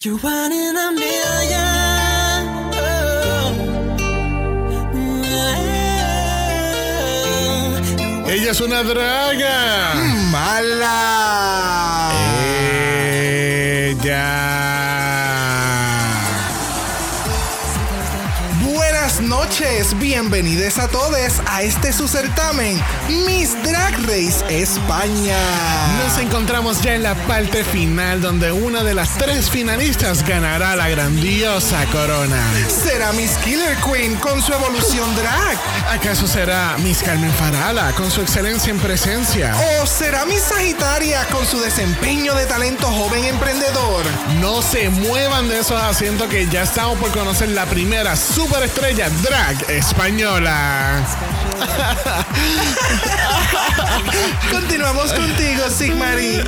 You're one in a million. Oh. Ella es una draga. ¡Mala! Bienvenidos a todos a este su certamen, Miss Drag Race España. Nos encontramos ya en la parte final donde una de las tres finalistas ganará la grandiosa corona. Será Miss Killer Queen con su evolución drag. ¿Acaso será Miss Carmen Farala con su excelencia en presencia? ¿O será Miss Sagitaria con su desempeño de talento joven emprendedor? No se muevan de esos asientos que ya estamos por conocer la primera superestrella drag española. Continuamos contigo, Sigmarie.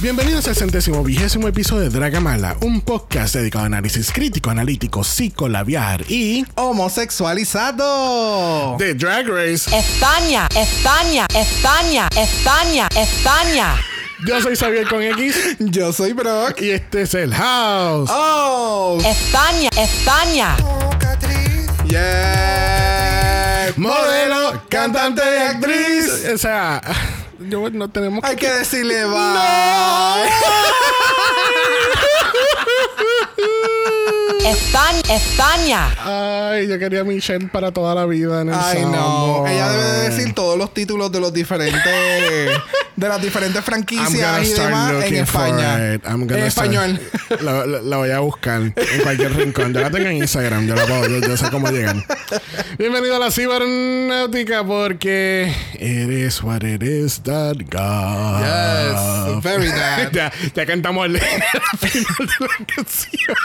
Bienvenidos al centésimo vigésimo episodio de Dragamala, un podcast dedicado a análisis crítico, analítico, psicolabiar y Homosexualizado. de Drag Race. España, España, España, España, España. Yo soy Xavier con X Yo soy Brock. y este es el House. Oh, España, España. yeah. Modelo, cantante y actriz. O sea, yo no tenemos Hay que decirle bye. España, España. Ay, yo quería a Michelle para toda la vida en el Ay, no. Ella debe de decir todos los títulos de los diferentes. de las diferentes I'm franquicias gonna y start demás en looking for España. it. I'm gonna En start- español. La, la- la voy a buscar en cualquier rincón. Yo la tengo en Instagram. Yo la puedo. Yo, yo sé cómo llegan. Bienvenido a la cibernáutica porque it is what it is that God. Yes, very that. ya, ya cantamos el, el final de la canción.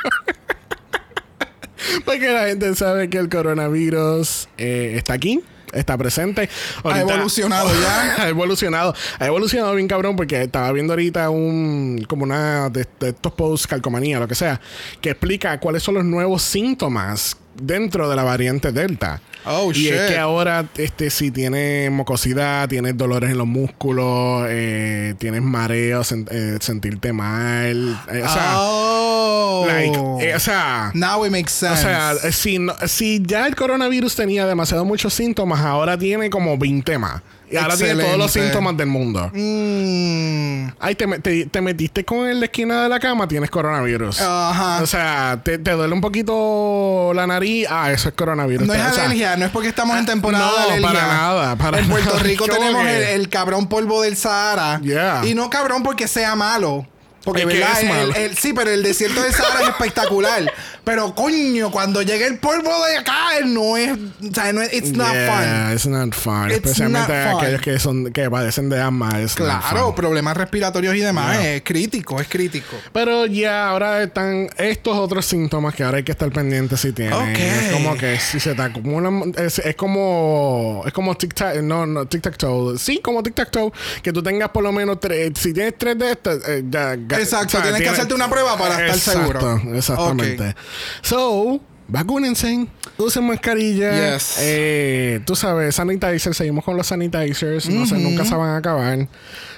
Porque la gente sabe que el coronavirus eh, está aquí, está presente. Ha evolucionado ya. ha evolucionado. Ha evolucionado bien cabrón porque estaba viendo ahorita un como una de, de estos posts, calcomanía, lo que sea, que explica cuáles son los nuevos síntomas dentro de la variante Delta. Oh, y es que ahora, este, si tienes mucosidad, tienes dolores en los músculos, eh, tienes mareos, sen- eh, sentirte mal. eh, o sea, oh. like, eh, o sea, Now it makes o sense. sea, eh, si, no- si ya el coronavirus tenía demasiado muchos síntomas, ahora tiene como 20 más. Y ahora tiene todos los síntomas del mundo. Mm. Ay, te, te- te metiste con en la esquina de la cama, tienes coronavirus. Ajá. O sea, te, te duele un poquito la nariz, ah, eso es coronavirus. No es O sea, alergia, no es porque estamos en temporada no, de alergia. para nada, para en Puerto nada. Rico ¿Cómo tenemos el, el cabrón polvo del Sahara. Yeah. Y no cabrón porque sea malo. Porque, ¿verdad? es el- sí, pero el desierto del Sahara es espectacular. Pero coño, cuando llega el polvo de acá, no es. O sea, no es. It's not yeah, fun. It's not fun. It's Especialmente not fun. aquellos que son que padecen de asma. Claro, problemas respiratorios y demás. Yeah. Es crítico, es crítico. Pero ya ahora están estos otros síntomas que ahora hay que estar pendiente si tienen. Ok. Es como que si se te acumulan. Es, es como. Es como tic tac. No, no, tic tac toe. Sí, como tic tac toe. Que tú tengas por lo menos tres. Si tienes tres de estas, eh, ya. Exacto, tienes que hacerte una prueba para estar seguro. Exactamente. So. Vacúnense, usen mascarilla. Yes. Eh, tú sabes, sanitizer, seguimos con los sanitizers. No sé, nunca se van a acabar.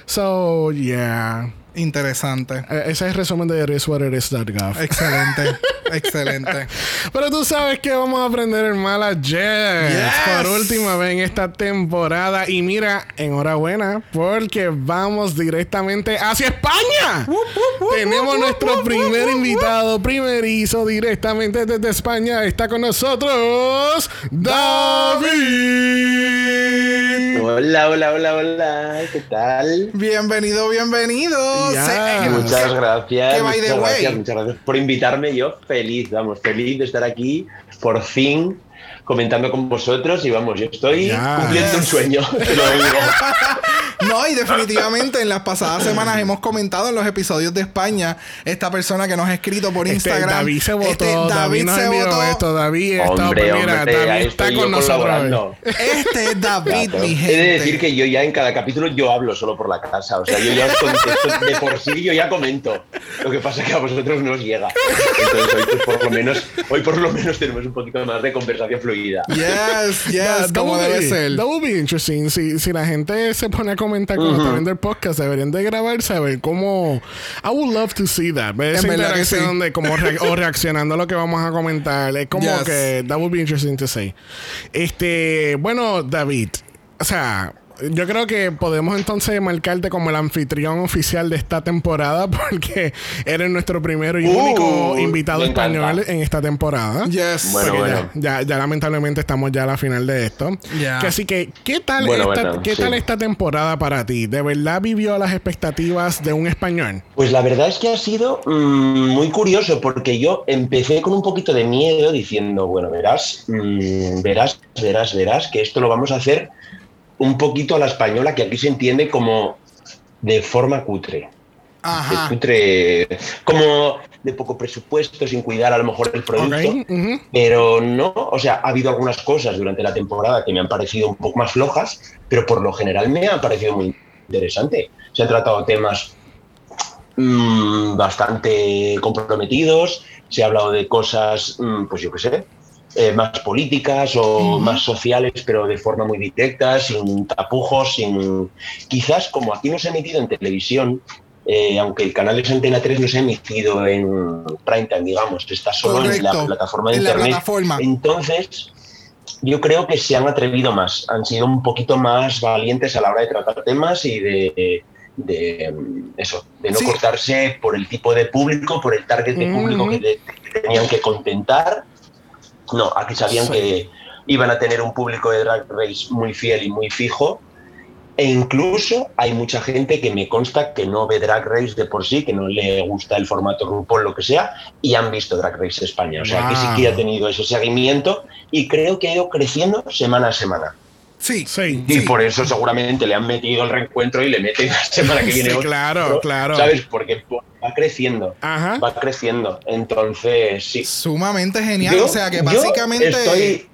So, yeah. Interesante. Eh, Ese es el resumen de iriswhateris.gov. Excelente. excelente. Pero tú sabes que vamos a aprender el mala Jets Yes. por última vez en esta temporada. Y mira, enhorabuena, porque vamos directamente hacia España. Tenemos nuestro primer invitado primerizo directamente desde España. Está con nosotros David. Hola, hola, hola, hola, ¿qué tal? Bienvenido, bienvenido. Muchas gracias, muchas gracias, muchas gracias por invitarme. Yo feliz, vamos, feliz de estar aquí, por fin, comentando con vosotros y vamos, yo estoy Ya. cumpliendo un sueño, te lo digo. No, y definitivamente en las pasadas semanas hemos comentado en los episodios de España esta persona que nos ha escrito por Este, Instagram. David se votó. Este, David, nos envió esto. David está, Hombre, pues mira, hombre, ahí David está con nosotros. colaborando. Este es David, Claro. mi He gente. de decir que yo ya en cada capítulo yo hablo solo por la casa. O sea, yo ya os contesto de por sí, yo ya comento. Lo que pasa es que a vosotros no os llega. Entonces hoy pues, por lo menos, hoy por lo menos tenemos un poquito más de conversación fluida. Yes, yes, That- that como debe be- ser. That would be interesting. Si, si la gente se pone a comentar cuando está viendo el podcast, deberían de grabarse a ver cómo. I would love to see that. Ver esa interacción sí. de como re- o reaccionando a lo que vamos a comentar. Es como Yes. que that would be interesting to say. Este, bueno, David, o sea. Yo creo que podemos entonces marcarte como el anfitrión oficial de esta temporada porque eres nuestro primero y Uh, único invitado español en esta temporada. Yes. Bueno, bueno. Ya, ya, ya lamentablemente estamos ya a la final de esto. Ya. Que así que, ¿qué tal, Bueno, esta, bueno, ¿qué sí. tal esta temporada para ti? ¿De verdad vivió a las expectativas de un español? Pues la verdad es que ha sido mm, muy curioso porque yo empecé con un poquito de miedo diciendo, bueno, verás, mm, verás, verás, verás que esto lo vamos a hacer un poquito a la española, que aquí se entiende como de forma cutre. De Ajá. cutre, como de poco presupuesto, sin cuidar a lo mejor el producto. Pero no, o sea, ha habido algunas cosas durante la temporada que me han parecido un poco más flojas, pero por lo general me ha parecido muy interesante. Se han tratado temas mm, bastante comprometidos, se ha hablado de cosas, mm, pues yo qué sé, eh, más políticas o más sociales, pero de forma muy directa, sin tapujos, sin... Quizás como aquí no se ha emitido en televisión, eh, aunque el canal es Antena 3 no se ha emitido en prime time, digamos, está solo en la plataforma de En internet. plataforma. Entonces, yo creo que se han atrevido más, han sido un poquito más valientes a la hora de tratar temas y de, de, mm, eso, de no Sí. cortarse por el tipo de público, por el target de público que, te- que tenían que contentar. No, aquí sabían Sí. que iban a tener un público de Drag Race muy fiel y muy fijo. E incluso hay mucha gente que me consta que no ve Drag Race de por sí, que no le gusta el formato RuPaul, lo que sea, y han visto Drag Race España. O sea, que sí que ha tenido ese seguimiento y creo que ha ido creciendo semana a semana. Sí. Sí. Y por eso seguramente le han metido el reencuentro y le meten la semana que viene. Sí, claro, claro. ¿Sabes? Porque va creciendo. Ajá. Va creciendo. Entonces, sí. Sumamente genial. Yo- o sea que yo básicamente. Estoy,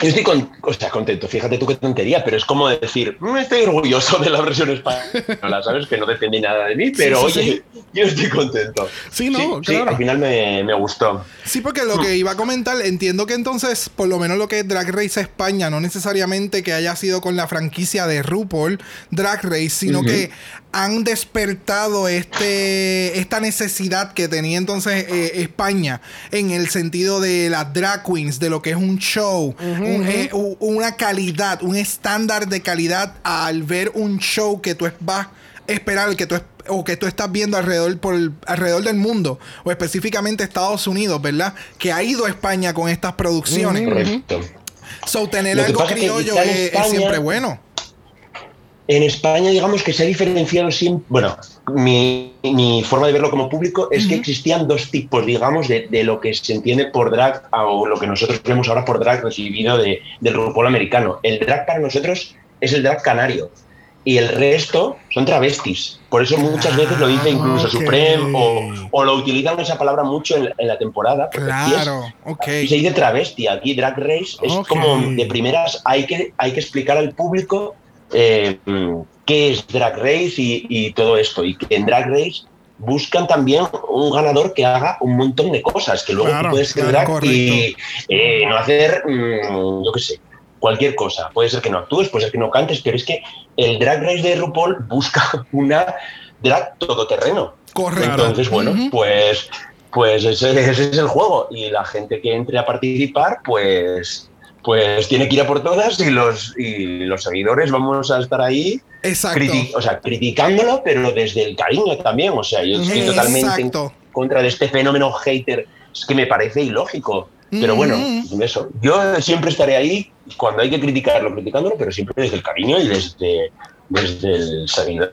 yo estoy con- o sea, contento, fíjate tú qué tontería, pero es como decir, "Mm, estoy orgulloso de la versión española, ¿sabes? Que no depende nada de mí, pero sí, oye, yo estoy contento. Sí, no, claro. al final me, me gustó. Sí, porque lo que iba a comentar, entiendo que entonces, por lo menos lo que es Drag Race España, no necesariamente que haya sido con la franquicia de RuPaul Drag Race, sino que han despertado este esta necesidad que tenía entonces eh, España en el sentido de las drag queens, de lo que es un show, un- eh, una calidad, un estándar de calidad al ver un show que tú es- vas a esperar, que tú es- o que tú estás viendo alrededor por el- alrededor del mundo o específicamente Estados Unidos, ¿verdad? Que ha ido a España con estas producciones. Correcto. So tener algo es criollo es, siempre bueno. En España, digamos que se ha diferenciado siempre. Bueno, mi, mi forma de verlo como público es que existían dos tipos, digamos, de, de lo que se entiende por drag o lo que nosotros vemos ahora por drag recibido de, del RuPaul americano. El drag para nosotros es el drag canario y el resto son travestis. Por eso muchas veces lo dice incluso ok. Supreme o, o lo utilizan esa palabra mucho en, en la temporada. porque aquí es- Claro, ok. y se dice travesti. Aquí Drag Race es Ok. como de primeras hay que, hay que explicar al público eh, qué es Drag Race y, y todo esto. Y que en Drag Race buscan también un ganador que haga un montón de cosas, que luego Claro, puedes ser claro, drag y eh, no hacer, mm, yo qué sé, cualquier cosa. Puede ser que no actúes, puede ser que no cantes, pero es que el Drag Race de RuPaul busca una drag todoterreno. Correcto. Entonces, bueno, pues, pues ese, ese es el juego. Y la gente que entre a participar, pues, pues tiene que ir a por todas y los, y los seguidores vamos a estar ahí criti- o sea, criticándolo, pero desde el cariño también. O sea, yo estoy totalmente en contra de este fenómeno hater. Es que me parece ilógico. Pero bueno, Mm. eso. Yo siempre estaré ahí cuando hay que criticarlo, criticándolo, pero siempre desde el cariño y desde, desde el seguidor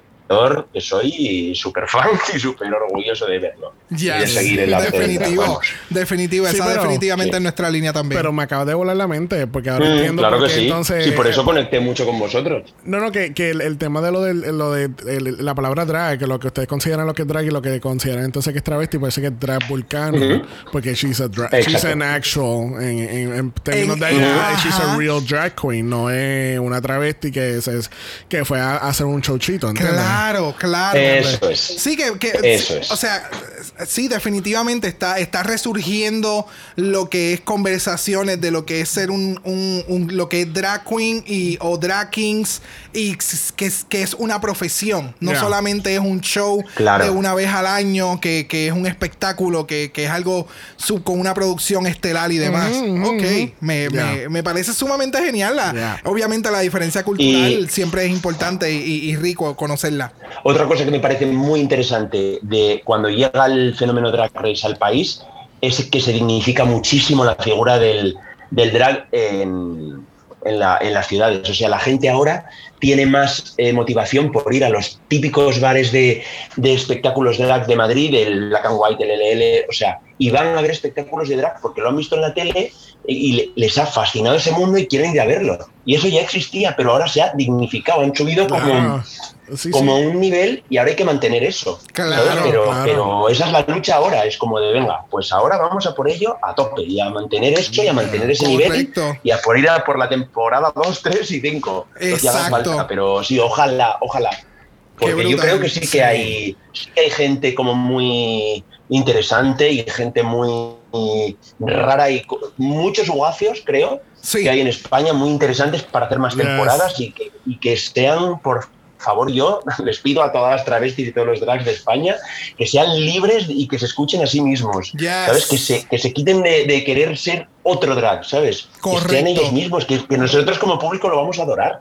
que soy súper fan y súper orgulloso de verlo. Y de seguir del drag, Definitivo. vamos. Definitivo. Sí, Esa pero- definitivamente sí. es nuestra línea también. Pero me acaba de volar la mente porque ahora Mm, entiendo claro que sí. entonces. sí, por eso conecté mucho con vosotros. No, no, que, que el, el tema de lo de, lo de el- la palabra drag, que lo que ustedes consideran lo que es drag y lo que consideran entonces que es travesti, parece que es drag vulcano, porque she's a drag, Exacto. she's an actual, en, en, en términos En- de Ujú. she's a real drag queen, no es una travesti que, es, es- que fue a, a hacer un showchito, ¿entiendes? Claro, claro. Eso es. Sí, que, que- Eso es. o sea, sí, definitivamente está, está resurgiendo lo que es conversaciones de lo que es ser un, un- un- lo que es drag queen y o drag kings y que es, que es una profesión, no Yeah. solamente es un show Claro. de una vez al año, que, que es un espectáculo, que, que es algo sub, con una producción estelar y demás. Ujú, ok, me, Yeah. me- me parece sumamente genial. La- Yeah. Obviamente la diferencia cultural Y- siempre es importante y, y rico conocerla. Otra cosa que me parece muy interesante de cuando llega el fenómeno Drag Race al país es que se dignifica muchísimo la figura del, drag en, en la- las ciudades. O sea, la gente ahora tiene más eh, motivación por ir a los típicos bares de, de espectáculos drag de Madrid, el Black and White, el LL, o sea, y van a ver espectáculos de drag porque lo han visto en la tele y, y le- les ha fascinado ese mundo y quieren ir a verlo. Y eso ya existía, pero ahora se ha dignificado, han subido como. Sí, como sí. un nivel y ahora hay que mantener eso. Claro. Pero, claro. pero esa es la lucha ahora, es como de venga, pues ahora vamos a por ello a tope y a mantener eso y a mantener ese Correcto. nivel y a por ir a por la temporada 2, 3 y 5. Exacto. pero sí, ojalá, ojalá. Porque yo creo que sí, sí. que hay sí que hay gente como muy interesante y gente muy rara y co- muchos guacios, creo, Sí. que hay en España muy interesantes para hacer más Yes. temporadas y que, y que sean, por favor, yo les pido a todas las travestis y todos los drags de España que sean libres y que se escuchen a sí mismos. Yes. ¿Sabes? Que se, que se quiten de, de querer ser otro drag, ¿sabes? Que Correcto. sean ellos mismos, que, que nosotros como público lo vamos a adorar.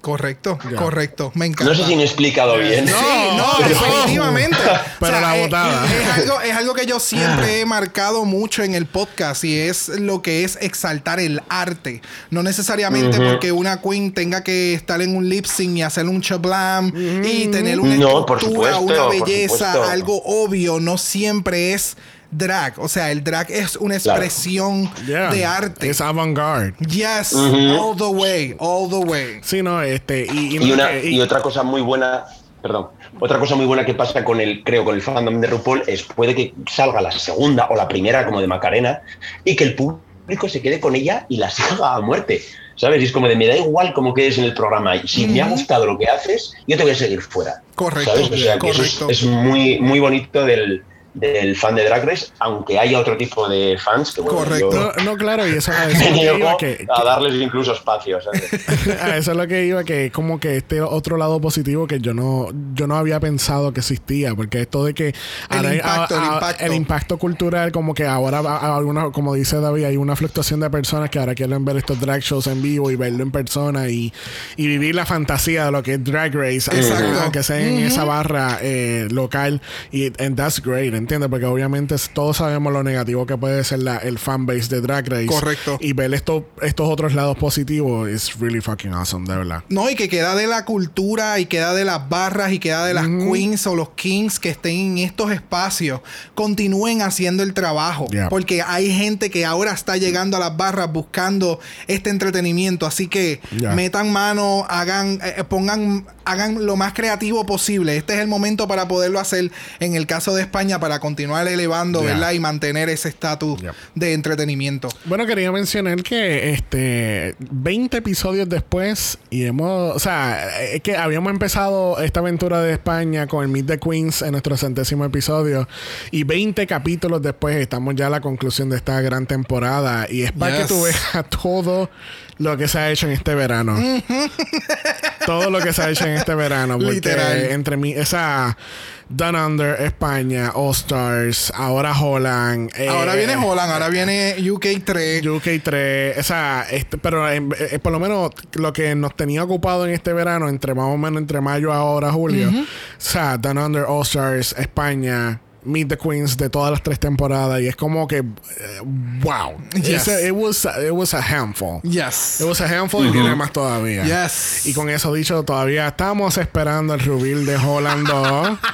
Correcto, correcto. Me encanta. No sé si me he explicado bien. Sí, no, Pero- la es- botada. Es, es algo, es algo que yo siempre he marcado mucho en el podcast y es lo que es exaltar el arte. No necesariamente porque una queen tenga que estar en un lip sync y hacer un chablam y tener una No, por estructura, supuesto, una belleza, algo obvio. No siempre es drag. O sea, el drag es una Claro. expresión Yeah. de arte. Es avant-garde. Yes, all the way, all the way. Sí, no, este. Y, Y, una, y- y otra cosa muy buena, perdón, otra cosa muy buena que pasa con el, creo, con el fandom de RuPaul es puede que salga la segunda o la primera como de Macarena y que el público se quede con ella y la siga a muerte. ¿Sabes? Y es como de me da igual cómo quedes en el programa. Y si me ha gustado lo que haces, yo te voy a seguir fuera. Correcto, ¿Sabes? O sea, que eso es, correcto. es muy, muy bonito del, del fan de Drag Race, aunque haya otro tipo de fans que bueno, Correcto. yo no, no, claro, y eso, a eso es lo que iba, que, a darles incluso espacio. ¿sabes? a eso es lo que iba, que es como que este otro lado positivo que yo no, yo no había pensado que existía, porque esto de que ahora- impacto, el a- a- impacto. el impacto cultural, como que ahora, a- a alguna- como dice David, hay una fluctuación de personas que ahora quieren ver estos drag shows en vivo y verlo en persona y, y vivir la fantasía de lo que es Drag Race, aunque- sea en esa barra eh, local, y and that's great, ¿entiendes? Porque obviamente todos sabemos lo negativo que puede ser la, el fanbase de Drag Race. Correcto. Y ver esto, estos otros lados positivos es really fucking awesome, de verdad. No, y que queda de la cultura y queda de las barras y queda de las queens o los kings que estén en estos espacios. Continúen haciendo el trabajo. Yeah. Porque hay gente que ahora está llegando a las barras buscando este entretenimiento. Así que Yeah. metan mano, hagan, eh, eh, pongan, hagan lo más creativo posible. Este es el momento para poderlo hacer en el caso de España para continuar elevando, Yeah. ¿verdad? Y mantener ese estatus de entretenimiento. Bueno, quería mencionar que este 20 episodios después y hemos, o sea, es que habíamos empezado esta aventura de España con el Meet the Queens en nuestro centésimo episodio y 20 capítulos después estamos ya a la conclusión de esta gran temporada y es para Yes. que tú veas todo lo que se ha hecho en este verano. todo lo que se ha hecho en este verano. Porque Literal. entre mí, esa Down Under, España, All Stars, ahora Holland. Ahora eh, viene Holland, ahora viene UK3. UK3, o sea, este, pero eh, por lo menos lo que nos tenía ocupado en este verano, entre más o menos entre mayo ahora julio, o sea, Down Under All Stars, España, Meet the Queens de todas las tres temporadas y es como que, eh, wow. Yes. A- it, was, a- it was a handful. Yes. It was a handful y tiene más todavía. Yes. Y con eso dicho, todavía estamos esperando el reveal de Holland 2.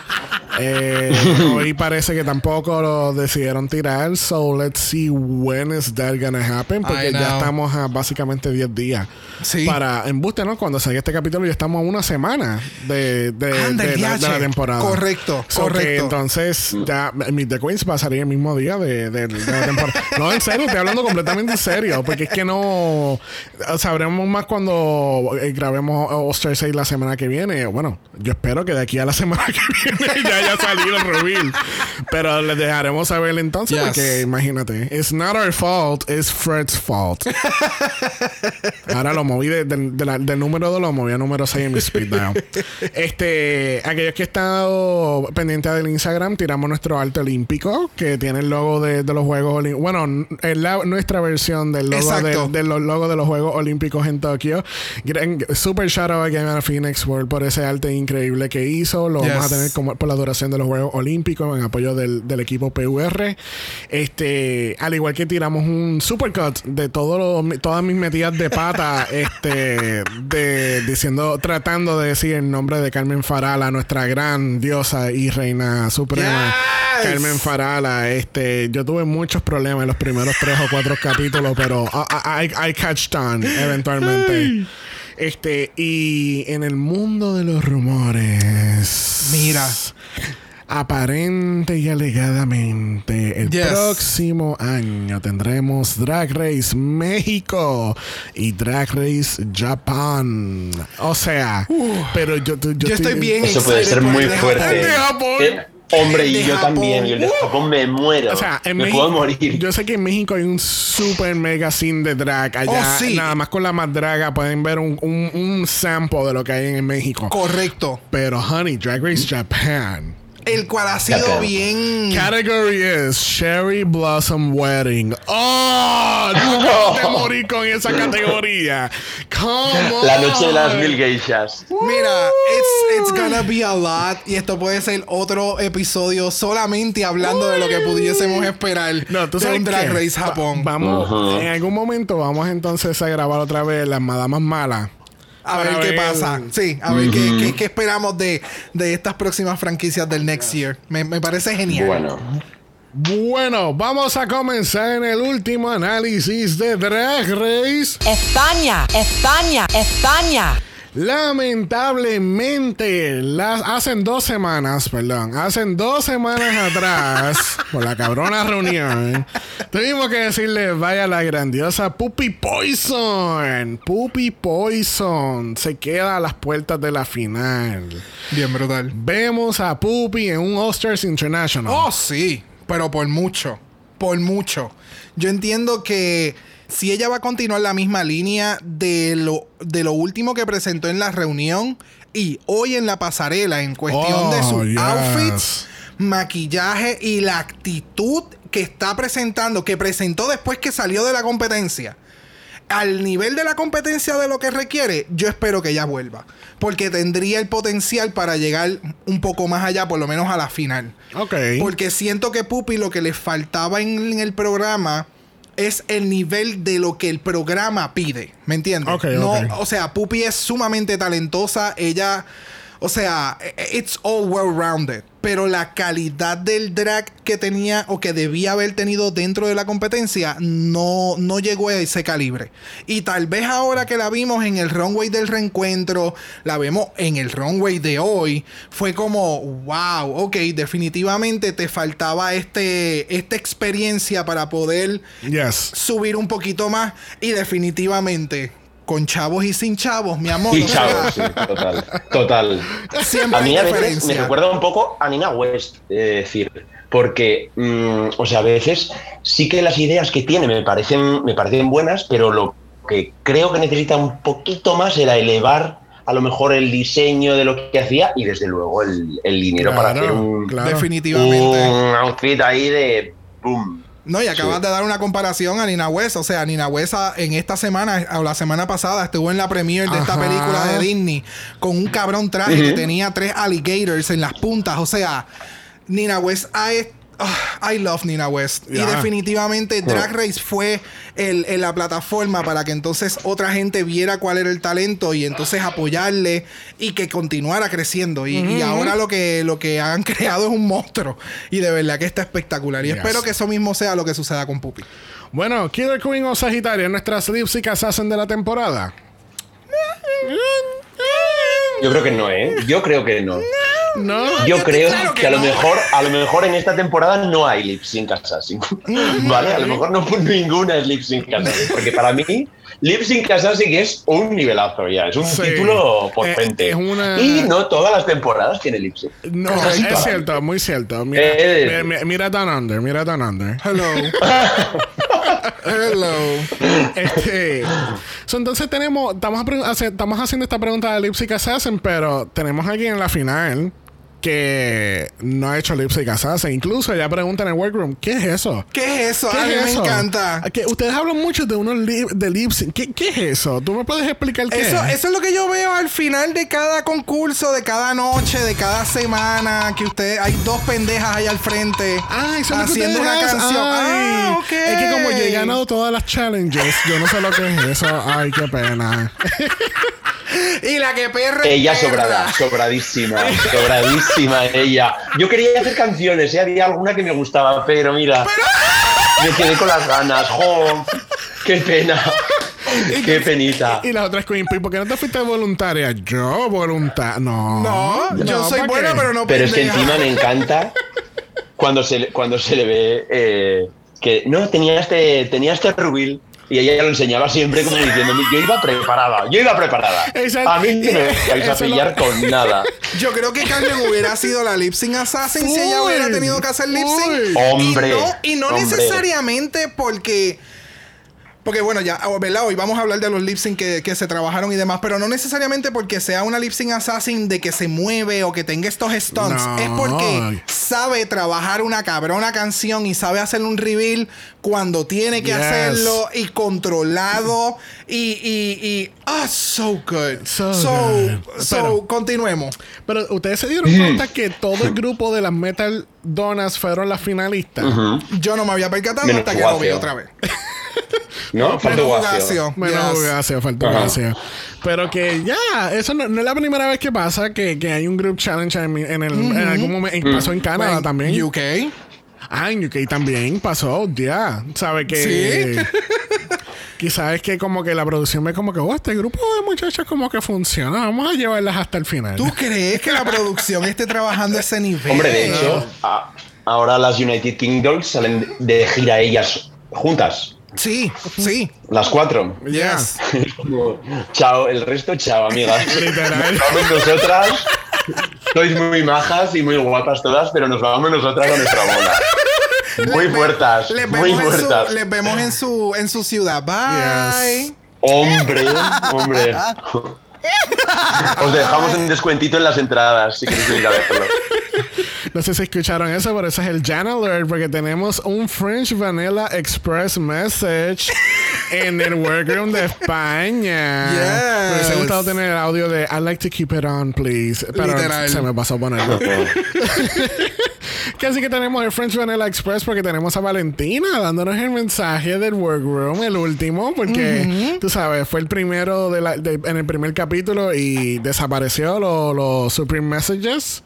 Eh, hoy parece que tampoco lo decidieron tirar. So let's see when is that gonna happen. Porque ya estamos a básicamente 10 días. Sí. Para embuste, ¿no? Cuando salga este capítulo ya estamos a una semana de, de, de la, de la viaje. temporada. Correcto, So que correcto. entonces ya Meet the Queens pasaría el mismo día de, de- de la temporada. no, en serio, estoy hablando completamente en serio. Porque es que no sabremos más cuando eh, grabemos Oster 6 la semana que viene. Bueno, yo espero que de aquí a la semana que viene ya haya salido el reveal. Pero les dejaremos saber entonces Yes. porque imagínate, it's not our fault, it's Fred's fault. Ahora lo moví de- de- de la- del número 2, lo moví a número 6 en mi speed dial. Este, aquellos que han estado pendientes del Instagram, tiramos nuestro alto olímpico, que tiene el logo de, de los Juegos Olímpicos. Bueno, es la- nuestra versión del logo de, de los logos de los Juegos Olímpicos en Tokio. Super shout out a Game of Phoenix World por ese arte increíble que hizo. Lo vamos a tener como por la duración de los Juegos Olímpicos en apoyo del, del equipo PUR. Este, al igual que tiramos un supercut de todo lo- todas mis metidas de pata, este, de diciendo, tratando de decir el nombre de Carmen Farala, nuestra gran diosa y reina suprema. Yes. Carmen Farala, este, yo tuve muchos problemas en los primeros tres o cuatro capítulos, pero I, I, I catched on eventualmente. Este, y en el mundo de los rumores. Mira. Aparente y alegadamente, el Yes. próximo año tendremos Drag Race México y Drag Race Japan. O sea, pero yo, yo, Yo estoy bien Eso puede ser muy fuerte. Hombre, y yo Japón. también. Y el de Japón me muero. O sea, en me México, puedo morir. Yo sé que en México hay un super mega scene de drag allá. Oh, sí. Nada más con la más draga pueden ver un, un, un sample de lo que hay en México. Correcto. Pero, honey, Drag Race Japan. El cual ha sido bien. Category is Cherry Blossom Wedding. ¡Oh! No te morir con esa categoría. Come on. La noche de las mil geishas. Mira, it's, it's gonna be a lot. Y esto puede ser otro episodio solamente hablando de lo que pudiésemos esperar No, tú de sabes un Drag qué? Race Japón. Va- vamos, en algún momento vamos entonces a grabar otra vez las madamas malas. A ver qué pasa. Sí, a ver qué, qué- qué esperamos de, de estas próximas franquicias del next year. Me, me parece genial. Bueno. Bueno, vamos a comenzar en el último análisis de Drag Race. España, España, España. Lamentablemente, las, hacen dos semanas, perdón, hacen dos semanas atrás, por la cabrona reunión, tuvimos que decirle vaya la grandiosa Puppy Poison. Puppy Poison se queda a las puertas de la final. Bien brutal. Vemos a Puppy en un Oscars International. Oh, sí, pero por mucho, por mucho. Yo entiendo que si ella va a continuar la misma línea de lo, de lo último que presentó en la reunión y hoy en la pasarela en cuestión de Oh, sus yes. outfits, maquillaje y la actitud que está presentando, que presentó después que salió de la competencia. Al nivel de la competencia de lo que requiere, yo espero que ella vuelva. Porque tendría el potencial para llegar un poco más allá, por lo menos a la final. Ok. Porque siento que Pupi lo que le faltaba en, en el programa es el nivel de lo que el programa pide. ¿Me entiendes? No. O sea, Pupi es sumamente talentosa. Ella, o sea, e, it's all well rounded. Pero la calidad del drag que tenía o que debía haber tenido dentro de la competencia no, no llegó a ese calibre. Y tal vez ahora que la vimos en el runway del reencuentro, la vemos en el runway de hoy, fue como, wow, ok, definitivamente te faltaba este, esta experiencia para poder Yes. subir un poquito más. Y definitivamente, con chavos y sin chavos, mi amor. Y chavos, sí, total. Total. Siempre a mí a veces me recuerda un poco a Nina West, eh, decir, porque, mm, o sea, a veces sí que las ideas que tiene me parecen, me parecen buenas, pero lo que creo que necesita un poquito más era elevar a lo mejor el diseño de lo que hacía y desde luego el, el dinero para hacer un, claro. Definitivamente. un outfit ahí de boom. No, y acabas Sí. de dar una comparación a Nina West. O sea, Nina West en esta semana, o la semana pasada, estuvo en la premiere de esta película de Disney con un cabrón traje que tenía tres alligators en las puntas. O sea, Nina West I, ah, I love Nina West. Y definitivamente Drag Race fue el, el- la plataforma para que entonces otra gente viera cuál era el talento y entonces apoyarle y que continuara creciendo. Y, y ahora lo que, lo que han creado es un monstruo. Y de verdad que está espectacular. Y Yes. espero que eso mismo sea lo que suceda con Puppy. Bueno, Killer Queen o Sagitaria, nuestras lipstick assassin de la temporada. Yo creo que no, ¿eh? Yo creo que no. No. Yo creo claro que que a lo no. mejor, a lo mejor en esta temporada no hay lip sync assassin. ¿Vale? A lo mejor no ninguna es lip sync assassin. Porque para mí, lip sync assassin es un nivelazo ya. Es un Sí. título Eh, potente. una- Y no todas las temporadas tiene lip sync. No, es cierto, muy cierto. Mira, Eh. mi- mi- mira Down Under, mira Down Under. Hello. Hello. Este, so, entonces tenemos, estamos, haciendo esta pregunta de Lipstick Assassin, pero tenemos a alguien en la final que no ha hecho Lipstick Assassin. Incluso ella pregunta en el workroom, ¿qué es eso? ¿Qué es eso? ¿Qué a mí es me eso? encanta. Que ustedes hablan mucho de unos lip, de lip sync. ¿Qué, ¿Qué es eso? ¿Tú me puedes explicar qué Eso, es? eso es lo que yo veo al final de cada concurso, de cada noche, de cada semana, que usted hay dos pendejas ahí al frente Ah, eso es lo que haciendo una ustedes- canción. Ay, Ah. Es que como yo he ganado todas las challenges, yo no sé lo que es eso. Ay, qué pena. Y la que perra. Ella perra. sobrada, sobradísima, sobradísima ella. Yo quería hacer canciones, ¿eh? había alguna que me gustaba, pero mira, me quedé con las ganas. ¡Jo! ¡Qué pena! ¡Qué penita! Y la otra es Queen Pea, ¿por qué no te fuiste voluntaria? Yo, voluntaria. No. No, yo soy ¿para buena, qué? pero no Pero es que encima me encanta cuando se, le- cuando se le ve eh, que no, tenía este, tenía este rubil. Y ella lo enseñaba siempre como diciendo, yo iba preparada, yo iba preparada. Exacto. A mí no me vais a lo- pillar con nada. Yo creo que Carmen hubiera sido la lip sync assassin si ella hubiera tenido que hacer lip sync. Hombre, Y no, y no hombre. necesariamente porque. Porque bueno, ya, oh, ¿verdad? Hoy vamos a hablar de los lip sync que, que se trabajaron y demás, pero no necesariamente porque sea una lip sync assassin de que se mueve o que tenga estos stunts. No. Es porque sabe trabajar una cabrona canción y sabe hacer un reveal cuando tiene que Yes. hacerlo y controlado y. y, y ah, so good. So So, good. so, Pero- continuemos. Pero ustedes se dieron cuenta que todo el grupo de las Metal Donas fueron las finalistas. Yo no me había percatado Menos hasta que lo vi otra vez. ¿No? Falta Menos. Menos Yes. gracia. Pero que ya, eso no, no es la primera vez que pasa que, que hay un group challenge en, en el, en algún momento. Mm. Pasó en Canadá Bueno, también. UK. Ah, en UK también pasó, ya. ¿Sabe que Sí. Quizás es que como que la producción ve como que, oh, este grupo de muchachas como que funciona. Vamos a llevarlas hasta el final. ¿Tú crees que la producción esté trabajando a ese nivel? Hombre, de hecho, a- ahora las United Kingdoms salen de gira ellas juntas, Sí, sí. las cuatro. Yes. Chao, el resto, chao, amigas. Literal. Nosotras. Sois muy majas y muy guapas todas, pero nos vamos nosotras a nuestra bola. Muy Les fuertes, les muy en su- les vemos en su, en su ciudad. Bye. Yes. Hombre, hombre. Os dejamos un descuentito en las entradas si queréis venir a verlo. No sé si escucharon eso, pero ese es el Jan Alert porque tenemos un French Vanilla Express Message en el workroom de España. Yes. Me hubiese gustado tener el audio de I like to keep it on, please. Pero Literal. se me pasó ponerlo. Casi que tenemos el French Vanilla Express porque tenemos a Valentina dándonos el mensaje del workroom, el último, porque tú sabes, fue el primero de la- de- en el primer capítulo y desapareció lo- los Supreme Messages.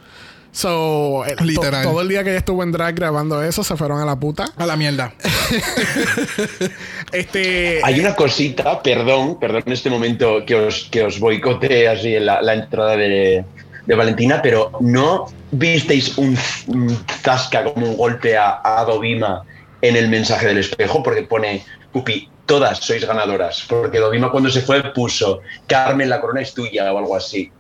So, eh, to- Literal. todo el día que ella estuvo en drag grabando eso, se fueron a la puta. A la mierda. Este. Hay una cosita, perdón, perdón en este momento que os, que os boicotee así en la, la entrada de, de Valentina, pero ¿no visteis un, un zasca como un golpe a, a Dovima en el mensaje del espejo? Porque pone, Pupi, todas sois ganadoras. Porque Dovima cuando se fue puso, Carmen, la corona es tuya o algo así.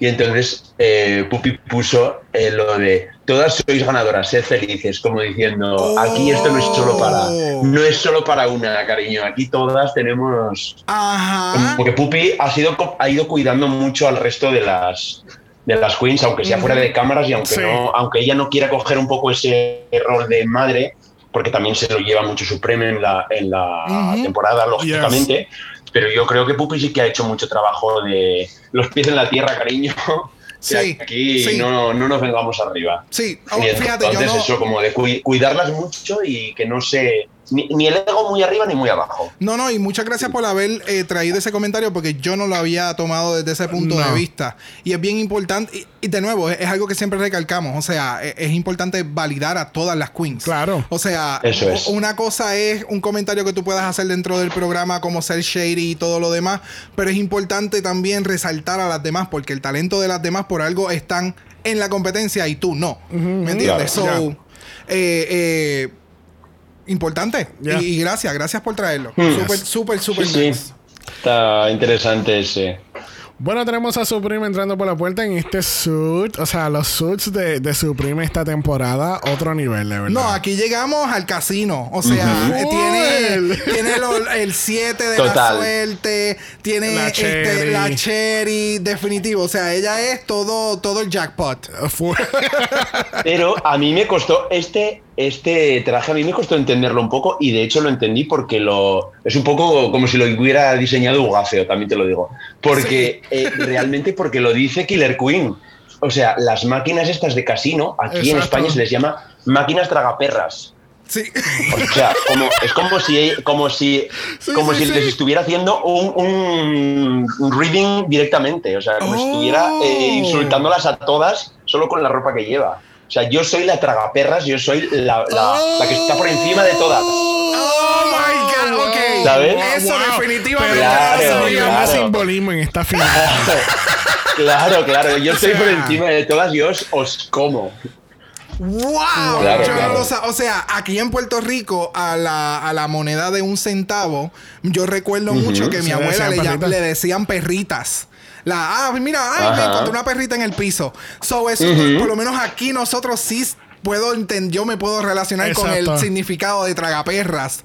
Y entonces eh, Pupi puso eh, lo de todas sois ganadoras, sed felices, como diciendo, aquí esto no es solo para, Oh. no es solo para una, cariño, aquí todas tenemos Ajá. porque Pupi ha sido ha ido cuidando mucho al resto de las de las queens, aunque sea fuera de cámaras y aunque Sí. no, aunque ella no quiera coger un poco ese rol de madre, porque también se lo lleva mucho su premio en la, en la temporada, lógicamente. Pero yo creo que Pupi sí que ha hecho mucho trabajo de los pies en la tierra, cariño. Sí, aquí sí. no, no nos vengamos arriba. Sí, oh, fíjate, yo entonces no, eso, como de cui- cuidarlas mucho y que no se... Ni, ni el ego muy arriba ni muy abajo. No, no, y muchas gracias por haber eh, traído ese comentario porque yo no lo había tomado desde ese punto No. de vista. Y es bien importante, y, y de nuevo, es, es algo que siempre recalcamos, o sea, e- es, importante validar a todas las queens. Claro. O sea, Eso es. una cosa es un comentario que tú puedas hacer dentro del programa como ser shady y todo lo demás, pero es importante también resaltar a las demás porque el talento de las demás por algo están en la competencia y tú no. ¿Me entiendes? Claro. So, eh, eh, importante. Y, y gracias, gracias por traerlo. Hmm. Súper, súper, súper Sí, nice. sí. Está interesante ese. Bueno, tenemos a Supreme entrando por la puerta en este suit. O sea, los suits de, de Supreme esta temporada, otro nivel, de verdad. No, aquí llegamos al casino. O sea, eh, tiene, tiene lo- el 7 de la suerte, tiene La este, cherry. la cherry, definitivo. O sea, ella es todo, todo el jackpot. Pero a mí me costó este, este traje, a mí me costó entenderlo un poco y de hecho lo entendí porque lo es un poco como si lo hubiera diseñado Ugafeo, también te lo digo. Porque eh, realmente porque lo dice Killer Queen. O sea, las máquinas estas de casino, aquí en Exacto. España se les llama máquinas tragaperras. Sí. O sea, como, es como si, como si, Sí, como sí, si les estuviera haciendo un, reading directamente. O sea, como si Oh. estuviera eh, insultándolas a todas solo con la ropa que lleva. O sea, yo soy la tragaperras, yo soy la, la- la que está por encima de todas. Oh my God. Ok. ¿Sabes? Eso Wow. definitivamente Claro, no sabía. más claro. simbolismo en esta final. Claro, claro, yo estoy sea- por encima de todas y os, os como. ¡Wow! Claro, Yo no claro. lo sa- o sea, aquí en Puerto Rico, a la, a la moneda de un centavo, yo recuerdo mucho que mi abuela le, le decían perritas. La, ah, mira, ay, me encontré una perrita en el piso. So, eso, por lo menos aquí nosotros sí puedo entender, yo me puedo relacionar con el significado de tragaperras.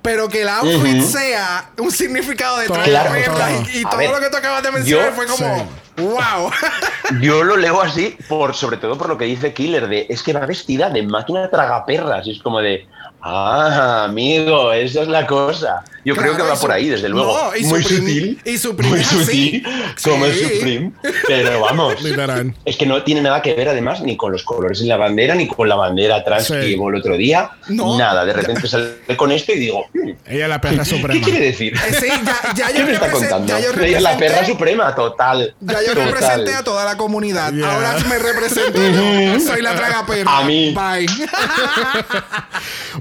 Pero que el outfit sea un significado de tragaperras claro. y, todo ver, lo que tú acabas de mencionar yo- fue como, Sí. wow. Yo lo leo así, por, sobre todo por lo que dice Killer, de es que va vestida de máquina tragaperras. Y es como de, ah, amigo, esa es la cosa. Yo Claro, creo que va por ahí, desde luego. No, y muy sutil. y Supreme muy sutil, como Sí. Supreme. Pero vamos. Es que no tiene nada que ver, además, ni con los colores en la bandera, ni con la bandera atrás Sí. que llevó el otro día. No. Nada. De repente sale con esto y digo, hmm, Ella es la perra ¿qué suprema. quiere decir? Eh, Sí, ya, ya ¿Qué yo me está contando? Ella es la perra suprema, total. Ya yo total. representé a toda la comunidad. Yeah. Ahora me represento yo. Soy la traga perra. A mí. Bye.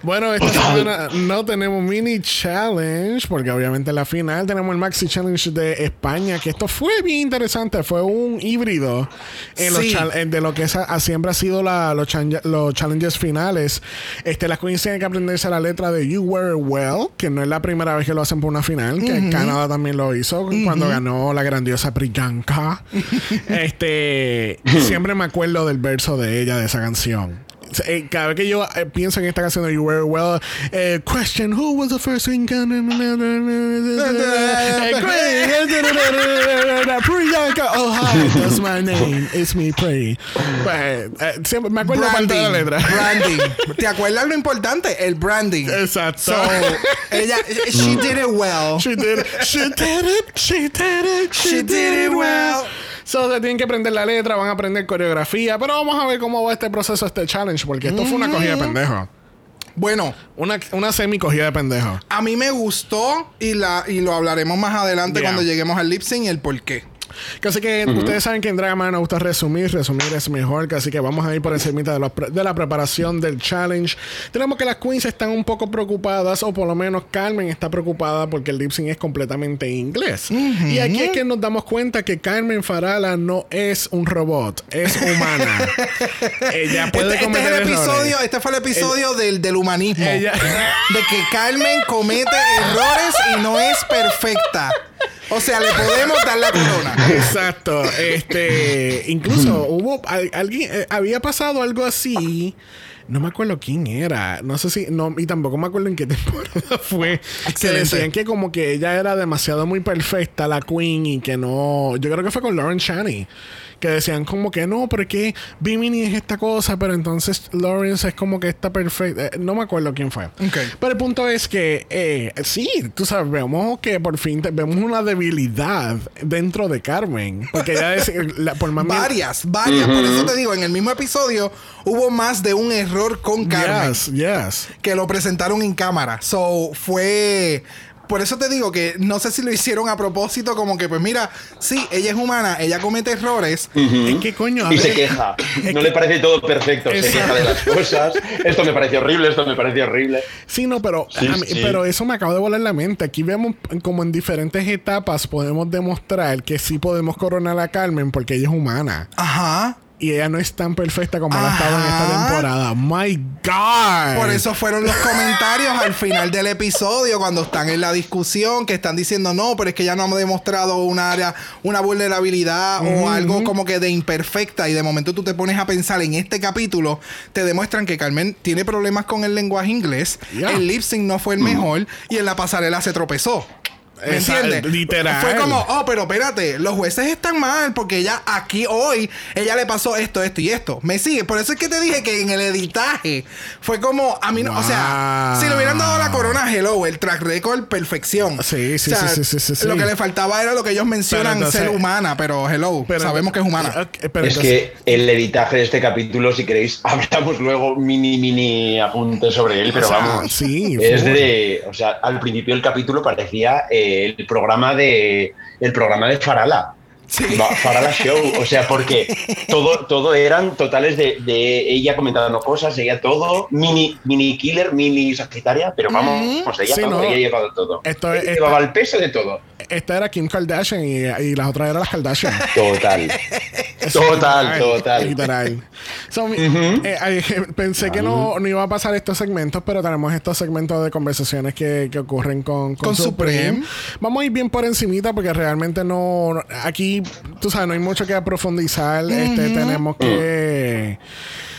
Bueno, esta semana no tenemos mini challenge, porque obviamente en la final tenemos el maxi challenge de España, que esto fue bien interesante, fue un híbrido en Sí. de lo que a- siempre ha sido la- los challenges finales. Este, las queens tienen que aprenderse la letra de You Were Well, que no es la primera vez que lo hacen por una final, que Canadá también lo hizo cuando ganó la grandiosa Priyanka. este, siempre me acuerdo del verso de ella de esa canción. Eh, Cada vez que yo eh, pienso en esta canción de You Were Well, eh, question who was the first in Priyanka, oh hi, that's my name, it's me Pri. Pues, siempre me acuerdo parte de la letra. Branding. ¿Te acuerdas lo importante? El branding. Exacto. So, ella, she did it well. She did it. She did it. She did it. She did it well. So, se tienen que aprender la letra, van a aprender coreografía. Pero vamos a ver cómo va este proceso, este challenge, porque esto fue una cogida de pendejo. Bueno, Una, una semi cogida de pendejo. a mí me gustó y, la, y lo hablaremos más adelante Yeah. cuando lleguemos al lip sync y el por qué. Así que ustedes saben que en Drama nos gusta resumir, resumir es mejor, así que vamos a ir por encima de, los pre- de la preparación del challenge. Tenemos que las queens están un poco preocupadas, o por lo menos Carmen está preocupada porque el lip sync es completamente en inglés. Y aquí es que nos damos cuenta que Carmen Farala no es un robot, es humana. Ella puede Este, este es cometer el errores. episodio, este fue el episodio del, del humanismo. Ella- De que Carmen comete errores y no es perfecta. O sea, le podemos dar la corona. Exacto. Este, incluso hubo al- alguien eh, había pasado algo así. No me acuerdo quién era. No sé si no y tampoco me acuerdo en qué temporada fue. Que Excelente. decían que como que ella era demasiado muy perfecta la queen y que no. Yo creo que fue con Lauren Shani que decían como que no, pero es que Bimini es esta cosa, pero entonces Lawrence es como que está perfecta. Eh, no me acuerdo quién fue. Ok. Pero el punto es que eh, sí, tú sabes, vemos que por fin te- vemos una debilidad dentro de Carmen. Porque ella es, la- por más Varias, varias. Por eso te digo, en el mismo episodio hubo más de un error con Carmen Yes, yes. que lo presentaron en cámara. So, fue. Por eso te digo que no sé si lo hicieron a propósito, como que, pues mira, sí, ella es humana, ella comete errores. Es que coño, Y se queja. No que- le parece todo perfecto. Se queja de las cosas. Esto me parece horrible, esto me parece horrible. Sí, no, pero, Sí, a mí- sí. pero eso me acaba de volar la mente. Aquí vemos como en diferentes etapas podemos demostrar que sí podemos coronar a Carmen porque ella es humana. Ajá. Y ella no es tan perfecta como la ha estado en esta temporada. My God. Por eso fueron los comentarios al final del episodio, cuando están en la discusión, que están diciendo, no, pero es que ya no ha demostrado una área, una vulnerabilidad o algo como que de imperfecta. Y de momento tú te pones a pensar en este capítulo, te demuestran que Carmen tiene problemas con el lenguaje inglés, el lip sync no fue el mejor y en la pasarela se tropezó. ¿Me entiendes? literal. Fue como, oh, pero espérate, los jueces están mal porque ella aquí hoy, ella le pasó esto, esto y esto. Me sigue. Por eso es que te dije que en el editaje fue como, a mí no, o sea, Wow. si le hubieran dado la corona, hello, el track record, perfección. Sí, sí, O sea, sí, sí, sí, sí, Lo que le faltaba era lo que ellos mencionan, entonces- ser humana, pero hello, Pero- sabemos que es humana. Ok, pero es entonces- que el editaje de este capítulo, si queréis, hablamos luego mini, mini apuntes sobre él, pero O sea, vamos. sí, Es de. O sea, al principio del capítulo parecía eh, el programa de. El programa de Farala. Sí. Va- Farala Show. O sea, porque todo, todo eran totales de, de ella comentando cosas, ella todo, mini, mini killer, mini sagitaria, pero vamos, o sea, ella, Sí, todo, no. ella llevaba todo. Esto es- Ella llevaba el peso de todo. esta era Kim Kardashian y, y las otras eran las Kardashian. Total. total, total. Literal. So, eh, eh, pensé que no, no iba a pasar estos segmentos, pero tenemos estos segmentos de conversaciones que, que ocurren con, con, Con Supreme. Supreme. Vamos a ir bien por encimita porque realmente no... no- Tú sabes, no hay mucho que profundizar. Este, tenemos que...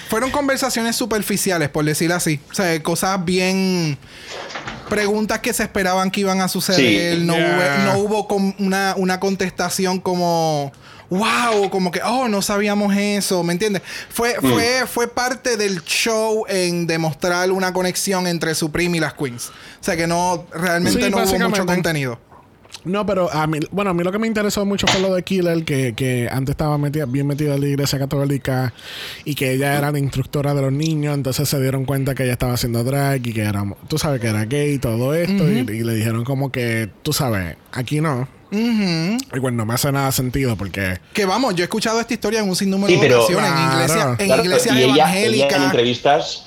Fueron conversaciones superficiales, por decir así. O sea, cosas bien. Preguntas que se esperaban que iban a suceder. Sí. No, Yeah. hubo, no hubo com- una, una contestación como. ¡Wow! Como que, oh, no sabíamos eso. ¿Me entiendes? Fue, Mm. fue, fue parte del show en demostrar una conexión entre Supreme y las Queens. O sea que no, realmente Sí, no hubo mucho contenido. No, pero a mí, bueno, a mí lo que me interesó mucho fue lo de Killer, que, que antes estaba metida, bien metida en la iglesia católica y que ella era la instructora de los niños, entonces se dieron cuenta que ella estaba haciendo drag y que era, tú sabes, que era gay y todo esto, y, y le dijeron como que, tú sabes, aquí no. Ujú. Y bueno, no me hace nada sentido porque... Que vamos, yo he escuchado esta historia en un sinnúmero Sí, de ocasiones en Claro. iglesia, en Claro, iglesias y ella, ella en evangélicas. entrevistas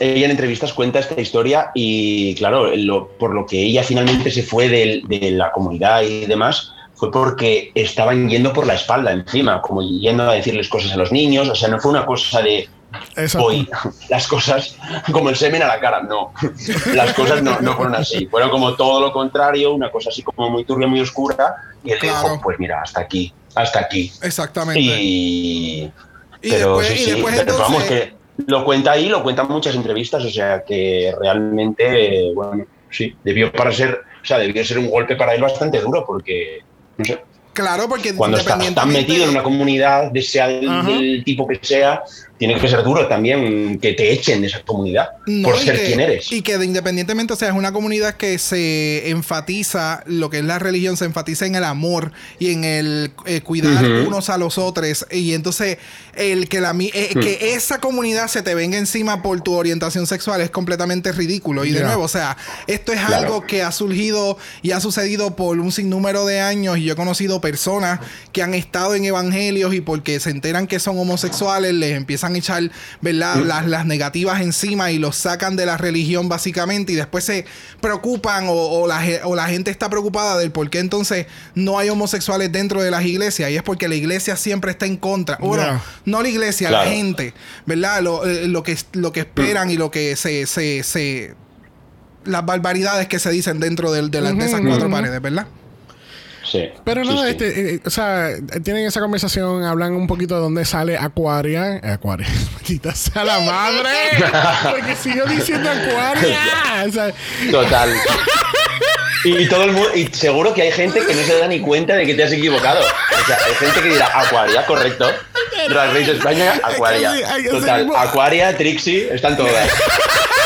ella en entrevistas cuenta esta historia y claro lo- por lo que ella finalmente se fue del- de, la comunidad y demás fue porque estaban yendo por la espalda encima como yendo a decirles cosas a los niños. O sea no fue una cosa de voy las cosas como el semen a la cara no. Las cosas no, no fueron así. Fueron como todo lo contrario una cosa así como muy turbia muy oscura. Y él Claro. dijo pues mira hasta aquí hasta aquí. Exactamente. y, Y pero después- sí, y sí, pero vamos que lo cuenta ahí, lo cuenta en muchas entrevistas, o sea que realmente, bueno, sí, debió para ser, o sea, debió ser un golpe para él bastante duro porque, no sé, Claro, porque cuando estás tan metido en una comunidad, sea del, del tipo que sea, tiene que ser duro también que te echen de esa comunidad No, por ser que- quien eres. Y que de independientemente, o sea, es una comunidad que se enfatiza, lo que es la religión, se enfatiza en el amor y en el eh, cuidar unos a los otros. Y entonces, el que, la, mi- eh, Hmm. que esa comunidad se te venga encima por tu orientación sexual es completamente ridículo. Y de nuevo, o sea, esto es Claro. algo que ha surgido y ha sucedido por un sinnúmero de años. Y yo he conocido personas que han estado en evangelios y porque se enteran que son homosexuales, les empiezan a echar, ¿verdad?, las, las negativas encima y los sacan de la religión básicamente y después se preocupan o, o la, o la gente está preocupada del por qué entonces no hay homosexuales dentro de las iglesias y es porque la iglesia siempre está en contra. Bueno, no la iglesia, Claro. la gente, ¿verdad? Lo, eh, lo que, lo que esperan y lo que se... se, se las barbaridades que se dicen dentro del- de, la- de esas cuatro paredes, ¿verdad? Sí, Pero no, sí. este, eh, o sea, tienen esa conversación, hablan un poquito de dónde sale Aquaria. Eh, Aquaria, maldita sea la madre. Porque sigo diciendo. O sea, Total. Y todo el mundo, y seguro que hay gente que no se da ni cuenta de que te has equivocado. O sea, hay gente que dirá Acuaria, correcto. Drag Race España, Acuaria. Total, Acuaria, Trixie, están todas.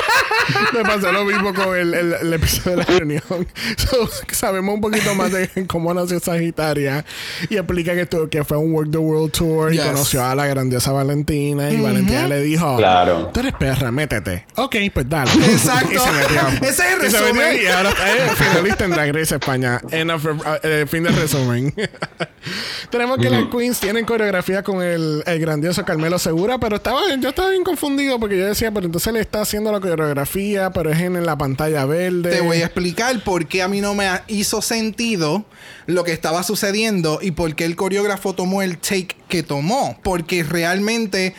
Me pasó lo mismo con el, el- el episodio de la reunión. So, sabemos un poquito más de cómo nació Sagitaria. Y explica que, estuvo- que fue un Work the World Tour y conoció a la grandiosa Valentina. Y Valentina le dijo: Claro. Tú eres perra, métete. Ok, pues dale. Exacto. Y se metió. Ese es el Y se resumen. metió Y ahora es finalista en Drag Race España. En el fin de resumen. Tenemos que las queens tienen coreografía con el, el grandioso Carmelo Segura, pero estaba, yo estaba bien confundido porque yo decía, pero entonces le está haciendo la coreografía, pero es en, la pantalla verde. Te voy a explicar por qué a mí no me hizo sentido lo que estaba sucediendo y por qué el coreógrafo tomó el take que tomó. Porque realmente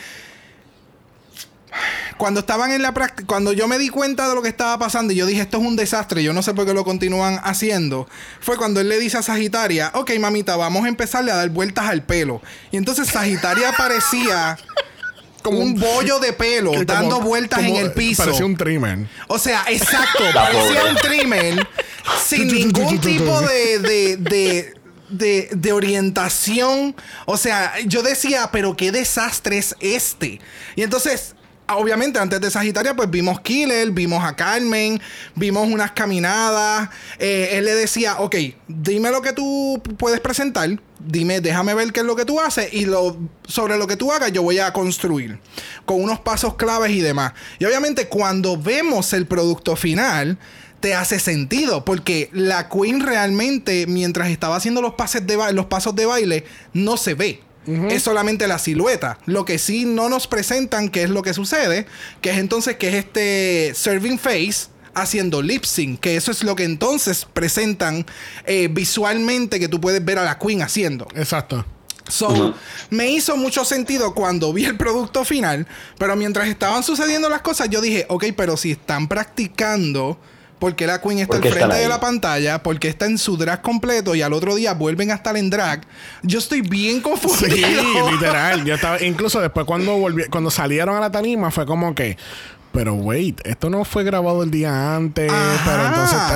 cuando estaban en la práctica, cuando yo me di cuenta de lo que estaba pasando y yo dije, esto es un desastre, yo no sé por qué lo continúan haciendo, fue cuando él le dice a Sagitaria, ok mamita, vamos a empezarle a dar vueltas al pelo. Y entonces Sagitaria parecía como un bollo de pelo que como- dando vueltas en el piso. Parecía un trimmer. O sea, exacto, parecía un trimmer sin ningún tipo de, de, de, de- de orientación. O sea, yo decía, pero qué desastre es este. Y entonces, obviamente, antes de Sagitaria, pues vimos Killer, vimos a Carmen, vimos unas caminadas. Eh, él le decía, ok, dime lo que tú puedes presentar. Dime, déjame ver qué es lo que tú haces y lo, sobre lo que tú hagas yo voy a construir con unos pasos claves y demás. Y obviamente cuando vemos el producto final, te hace sentido porque la Queen realmente mientras estaba haciendo los, pases de ba- los pasos de baile no se ve. Es solamente la silueta. Lo que sí no nos presentan, que es lo que sucede, que es entonces que es este serving face haciendo lip sync, que eso es lo que entonces presentan eh, visualmente que tú puedes ver a la Queen haciendo. Exacto. So, me hizo mucho sentido cuando vi el producto final, pero mientras estaban sucediendo las cosas, yo dije, ok, pero si están practicando, ¿por qué la Queen está ¿Por al qué frente de la pantalla? porque está en su drag completo y al otro día vuelven a estar en drag? Yo estoy bien Sí, confundido. literal. Yo estaba, incluso después cuando volví, cuando salieron a la tarima fue como que. Pero wait, esto no fue grabado el día antes, Ajá. pero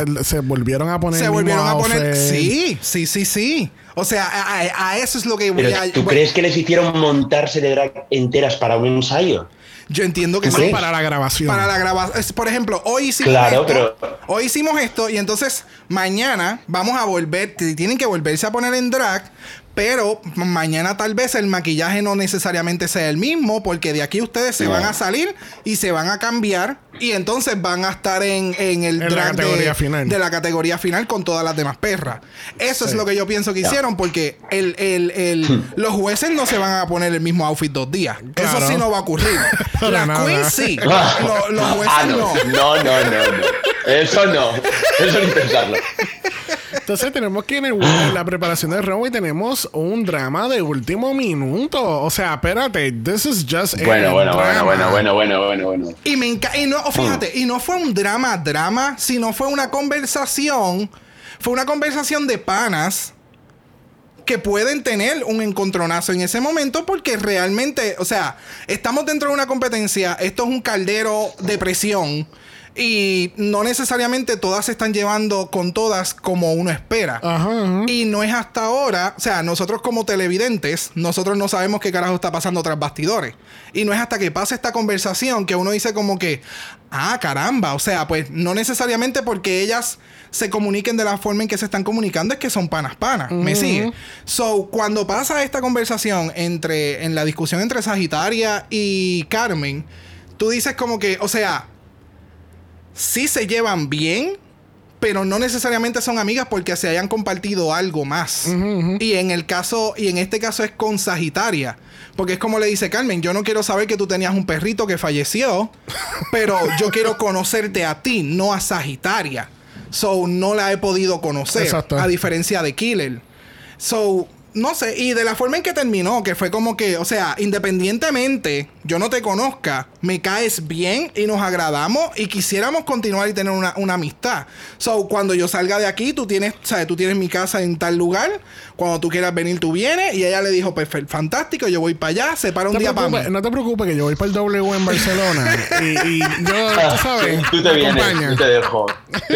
entonces se volvieron a poner Se el mismo volvieron a poner. outfit. Sí, sí, sí, sí. O sea, a, a- a eso es lo que voy a. ¿tú voy- crees que les hicieron montarse de drag enteras para un ensayo? Yo entiendo que ¿Tú sí. crees? Para la grabación. Para la grabación. Por ejemplo, hoy hicimos Claro, esto. pero- Hoy hicimos esto y entonces mañana vamos a volver. Tienen que volverse a poner en drag. Pero ma- mañana tal vez el maquillaje no necesariamente sea el mismo. Porque de aquí ustedes se No. van a salir y se van a cambiar. Y entonces van a estar en, en el En drag de, categoría final. de la categoría final con todas las demás perras. Eso es lo que yo pienso que hicieron. Porque el, el- el- los jueces no se van a poner el mismo outfit dos días. Claro. Eso sí no va a ocurrir. Para la nada. Queen sí. Lo- los jueces Ah, no. no. No, no, no, no. Eso no. Eso ni pensarlo. Entonces tenemos que en, el- en la preparación del runway tenemos un drama de último minuto. O sea, espérate, this is just a Bueno, bueno, bueno, drama. bueno, bueno, bueno, bueno, bueno. Y me enca- y no, fíjate, y no fue un drama, drama, sino fue una conversación, fue una conversación de panas que pueden tener un encontronazo en ese momento porque realmente, o sea, estamos dentro de una competencia, esto es un caldero de presión y no necesariamente todas se están llevando con todas como uno espera. Ajá, ajá. Y no es hasta ahora, o sea, nosotros como televidentes, nosotros no sabemos qué carajo está pasando tras bastidores. Y no es hasta que pasa esta conversación que uno dice como que, ah, caramba, o sea, pues no necesariamente porque ellas se comuniquen de la forma en que se están comunicando, es que son panas panas. ¿Me sigue? So, cuando pasa esta conversación entre, en la discusión entre Sagitaria y Carmen, tú dices como que, o sea, sí se llevan bien, pero no necesariamente son amigas porque se hayan compartido algo más. Y en el caso, y en este caso es con Sagitaria. Porque es como le dice Carmen, yo no quiero saber que tú tenías un perrito que falleció, pero yo quiero conocerte a ti, no a Sagitaria. So, no la he podido conocer, Exacto. a diferencia de Killer. So, no sé, y de la forma en que terminó, que fue como que, o sea, independientemente yo no te conozca, me caes bien y nos agradamos y quisiéramos continuar y tener una, una amistad. So, cuando yo salga de aquí, tú tienes, sabes, tú tienes mi casa en tal lugar, cuando tú quieras venir, tú vienes, y ella le dijo, fe- fantástico, yo voy para ally se para un te día para mí. no te preocupes que yo voy para el W en Barcelona y, y yo, tú sabes, Tú te vienes, yo te dejo. Te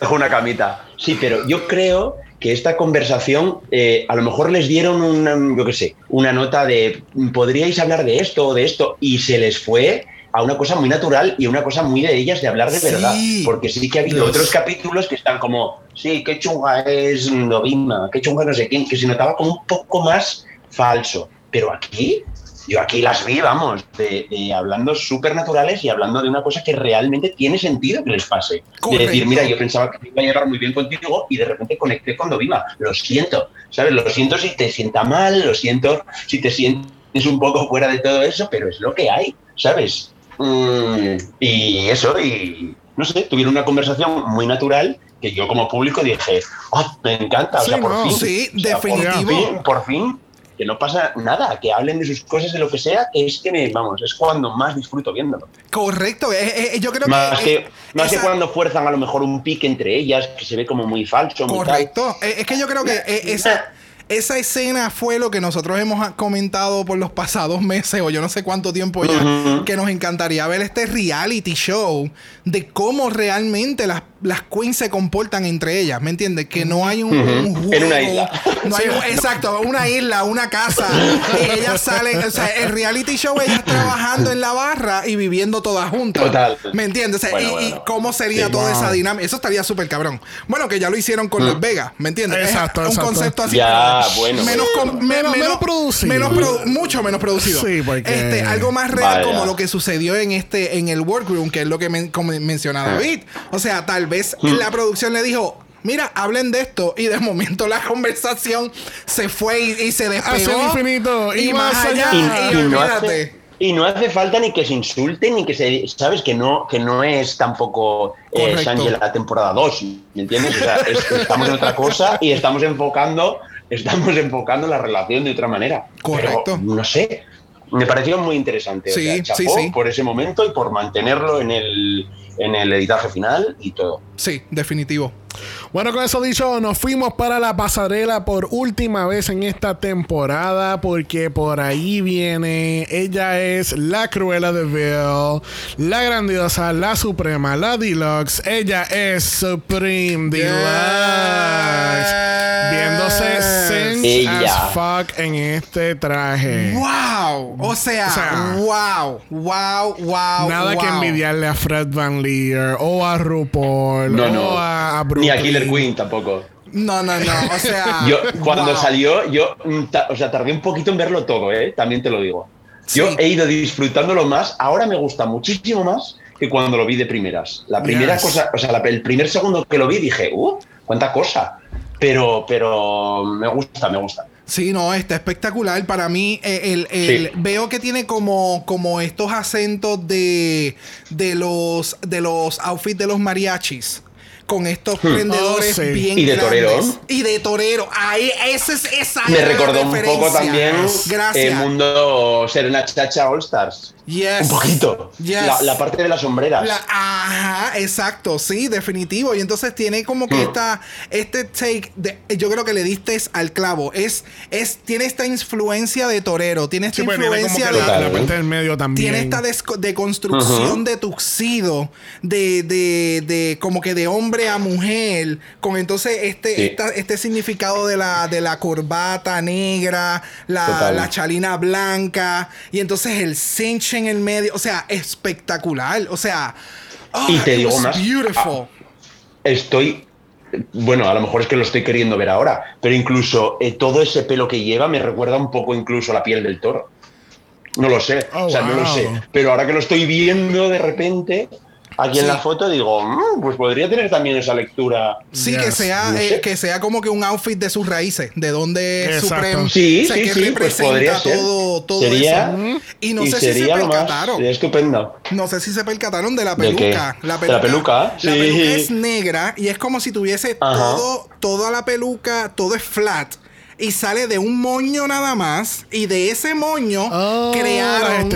dejo una camita. Sí, pero yo creo que esta conversación eh, a lo mejor les dieron una, yo qué sé, una nota de podríais hablar de esto o de esto y se les fue a una cosa muy natural y una cosa muy de ellas de hablar de Sí. verdad. Porque sí que ha habido otros capítulos que están como, sí, qué chunga es Novima, qué chunga no sé quién, que se notaba como un poco más falso. Pero aquí, yo aquí las vi, vamos, de, de hablando súper naturales y hablando de una cosa que realmente tiene sentido que les pase. Correcto. De decir, mira, yo pensaba que me iba a llevar muy bien contigo y de repente conecté con Dovima. Lo siento, ¿sabes? Lo siento si te sienta mal, lo siento si te sientes un poco fuera de todo eso, pero es lo que hay, ¿sabes? Mm, y eso, y no sé, tuvieron una conversación muy natural que yo como público dije, oh, me encanta, o sea, por no, fin. sí, O sea, por fin, por fin, que no pasa nada, que hablen de sus cosas, de lo que sea, que es que me, vamos, es cuando más disfruto viéndolo. Correcto, eh, eh, yo creo Más que... que, eh, más que cuando fuerzan a lo mejor un pique entre ellas, que se ve como muy falso, muy. Correcto. Eh, Es que yo creo que eh, esa, esa escena fue lo que nosotros hemos comentado por los pasados meses o yo no sé cuánto tiempo ya, que nos encantaría ver este reality show de cómo realmente las, las queens se comportan entre ellas, ¿me entiendes? Que no hay un, un Ujú. juego, En una isla. No hay un- exacto, una isla, una casa. y ellas salen, o sea, el reality show ellas trabajando en la barra y viviendo todas juntas. Total. ¿Me entiendes? O sea, Bueno, y, bueno, y bueno. cómo sería Sí. toda Wow. esa dinámica. Eso estaría súper cabrón. Bueno, que ya lo hicieron con Las Vegas, ¿me entiendes? Es Exacto, un exacto. concepto así. Ya, pero bueno, Menos, bueno. con- me- Menos- menos producido. menos produ- mucho menos producido. Sí, porque- Este, algo más real Vaya. como lo que sucedió en este, en el workroom, que es lo que men- como menciona Ah. David. O sea, tal vez Hmm. la producción le dijo. Mira, hablen de esto. Y de momento la conversación se fue y, y se despegó. Hacia el infinito y y más allá. allá. Y, y, no hace, y no hace falta ni que se insulten ni que se sabes que no que no es tampoco eh, la temporada 2 ¿me entiendes? O sea, es- estamos en otra cosa y estamos enfocando estamos enfocando la relación de otra manera Correcto. Pero, no sé me pareció muy interesante o Sí, sea, sí, sí. por ese momento y por mantenerlo en el en el editaje final y todo Sí, definitivo. Bueno, con eso dicho, nos fuimos para la pasarela por última vez en esta temporada porque por ahí viene, ella es la Cruella de Vil, la grandiosa, la suprema, la deluxe, ella es Supreme Deluxe, viéndose Ella. as fuck en este traje. ¡Wow! O sea, O sea, wow, wow, wow. Nada que envidiarle a Fred Van O a RuPaul no o no a, a ni a. Killer Queen tampoco No, no, no. O sea. Yo, cuando wow. salió, yo, mm, o sea, tardé un poquito en verlo todo, ¿eh? También te lo digo. Yo Sí. he ido disfrutándolo más. Ahora me gusta muchísimo más que cuando lo vi de primeras. La primera Yes. cosa, o sea, la- el primer segundo que lo vi dije, ¡uh! ¡Cuánta cosa! Pero, pero me gusta, me gusta. Sí, no, está espectacular. Para mí, eh, el, el- Sí. veo que tiene como, como estos acentos de, de los de los outfits de los mariachis. Con estos prendedores Oh, sí. bien Y de grandes. torero. Y de torero. Ahí, ese es esa Me recordó un poco también Gracias. el mundo ser una chacha All Stars. Yes. Un poquito. Yes. La, la parte de las sombreras. La- ajá, exacto, sí, definitivo. Y entonces tiene como que Hmm. esta, este take, de, yo creo que le diste al clavo. Es, es, tiene esta influencia de torero, tiene esta Sí, influencia de. la, parte del medio también. Tiene esta deconstrucción de tuxido, de, de, de como que de hombre a mujer, con entonces este, Sí. esta- este significado de la, de la corbata negra, la, Total. la chalina blanca, y entonces el cinch en el medio, o sea, espectacular, o sea, oh, Y te digo más, beautiful. estoy. Bueno, a lo mejor es que lo estoy queriendo ver ahora, pero incluso eh, todo ese pelo que lleva me recuerda un poco incluso a la piel del toro. No lo sé, Oh, o sea, no lo sé. Pero ahora que lo estoy viendo de repente, aquí en Sí. la foto, digo, "Mm, pues podría tener también esa lectura. Sí, Yes. que sea, No eh, sé. que sea como que un outfit de sus raíces, de donde. Supreme. Sí, o sea, sí, que sí, pues representa podría ser. todo, todo Sería- eso. Y no sé si se sería lo más percataron. sería estupendo. No sé si se percataron de la ¿De qué? peluca. La ¿De la peluca? La Sí. peluca es negra y es como si tuviese Ajá. todo, toda la peluca, todo es flat. Y sale de un moño nada más. Y de ese moño Oh, crearon.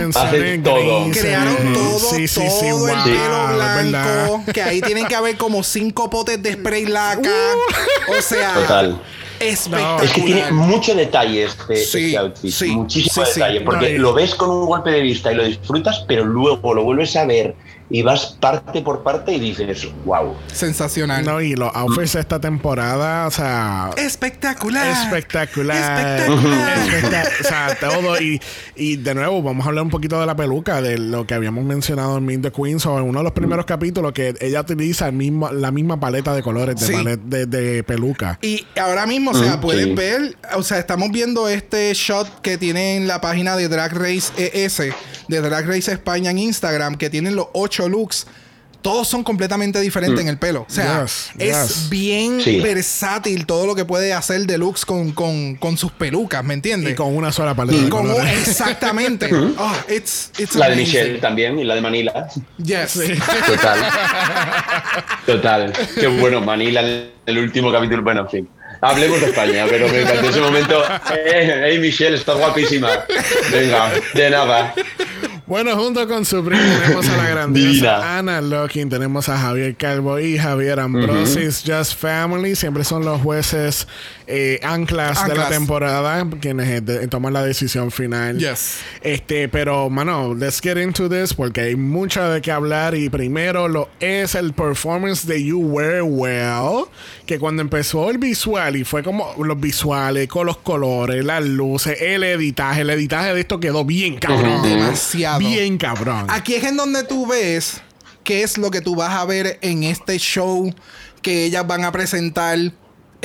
todo. Crearon todo, Sí, sí, sí, todo el wow, pelo es verdad. blanco. Que ahí tienen que haber como cinco potes de spray laca. O sea, Total. espectacular. Es que tiene mucho detalle este, Sí, este outfit. sí, muchísimo sí, sí. detalle. Porque No, lo ves con un golpe de vista y lo disfrutas, pero luego lo vuelves a ver y vas parte por parte y dices, wow. Sensacional. No, y los outfits de esta temporada, o sea, Espectacular. espectacular. Espectacular. Espectac- o sea, todo. Y, y de nuevo, vamos a hablar un poquito de la peluca, de lo que habíamos mencionado en Meet the Queens o en uno de los primeros capítulos, que ella utiliza el mismo, la misma paleta de colores de, Sí. palet- de, de peluca. Y ahora mismo, o sea, Mm, puedes sí. ver, o sea, estamos viendo este shot que tiene en la página de Drag Race ES, de Drag Race España en Instagram, que tienen los ocho looks. Todos son completamente diferentes en el pelo. O sea, Yes, es yes. bien Sí. versátil todo lo que puede hacer de looks con, con, con sus pelucas, ¿me entiendes? Y con una sola paleta de Con un- colores. exactamente. Oh, it's, it's La de. Michelle también y la de Manila. Yes. Total. Total. Qué bueno, Manila el último capítulo. Bueno, en fin. Hablemos de España, pero me encantó ese momento. Eh, hey, Michelle, estás guapísima. Venga, de nada. Bueno, junto con Supreme tenemos a la grandiosa. Ana Locking, tenemos a Javier Calvo y Javier Ambrosis, Just Family, siempre son los jueces eh, anclas, de la temporada quienes eh, de- toman la decisión final. Yes. Este, pero mano, let's get into this porque hay mucho de qué hablar y primero lo es el performance de You Wear Well, que cuando empezó el visual y fue como los visuales con los colores, las luces, el editaje, el editaje de esto quedó bien cabrón. Demasiado. Bien cabrón. Aquí es en donde tú ves qué es lo que tú vas a ver en este show que ellas van a presentar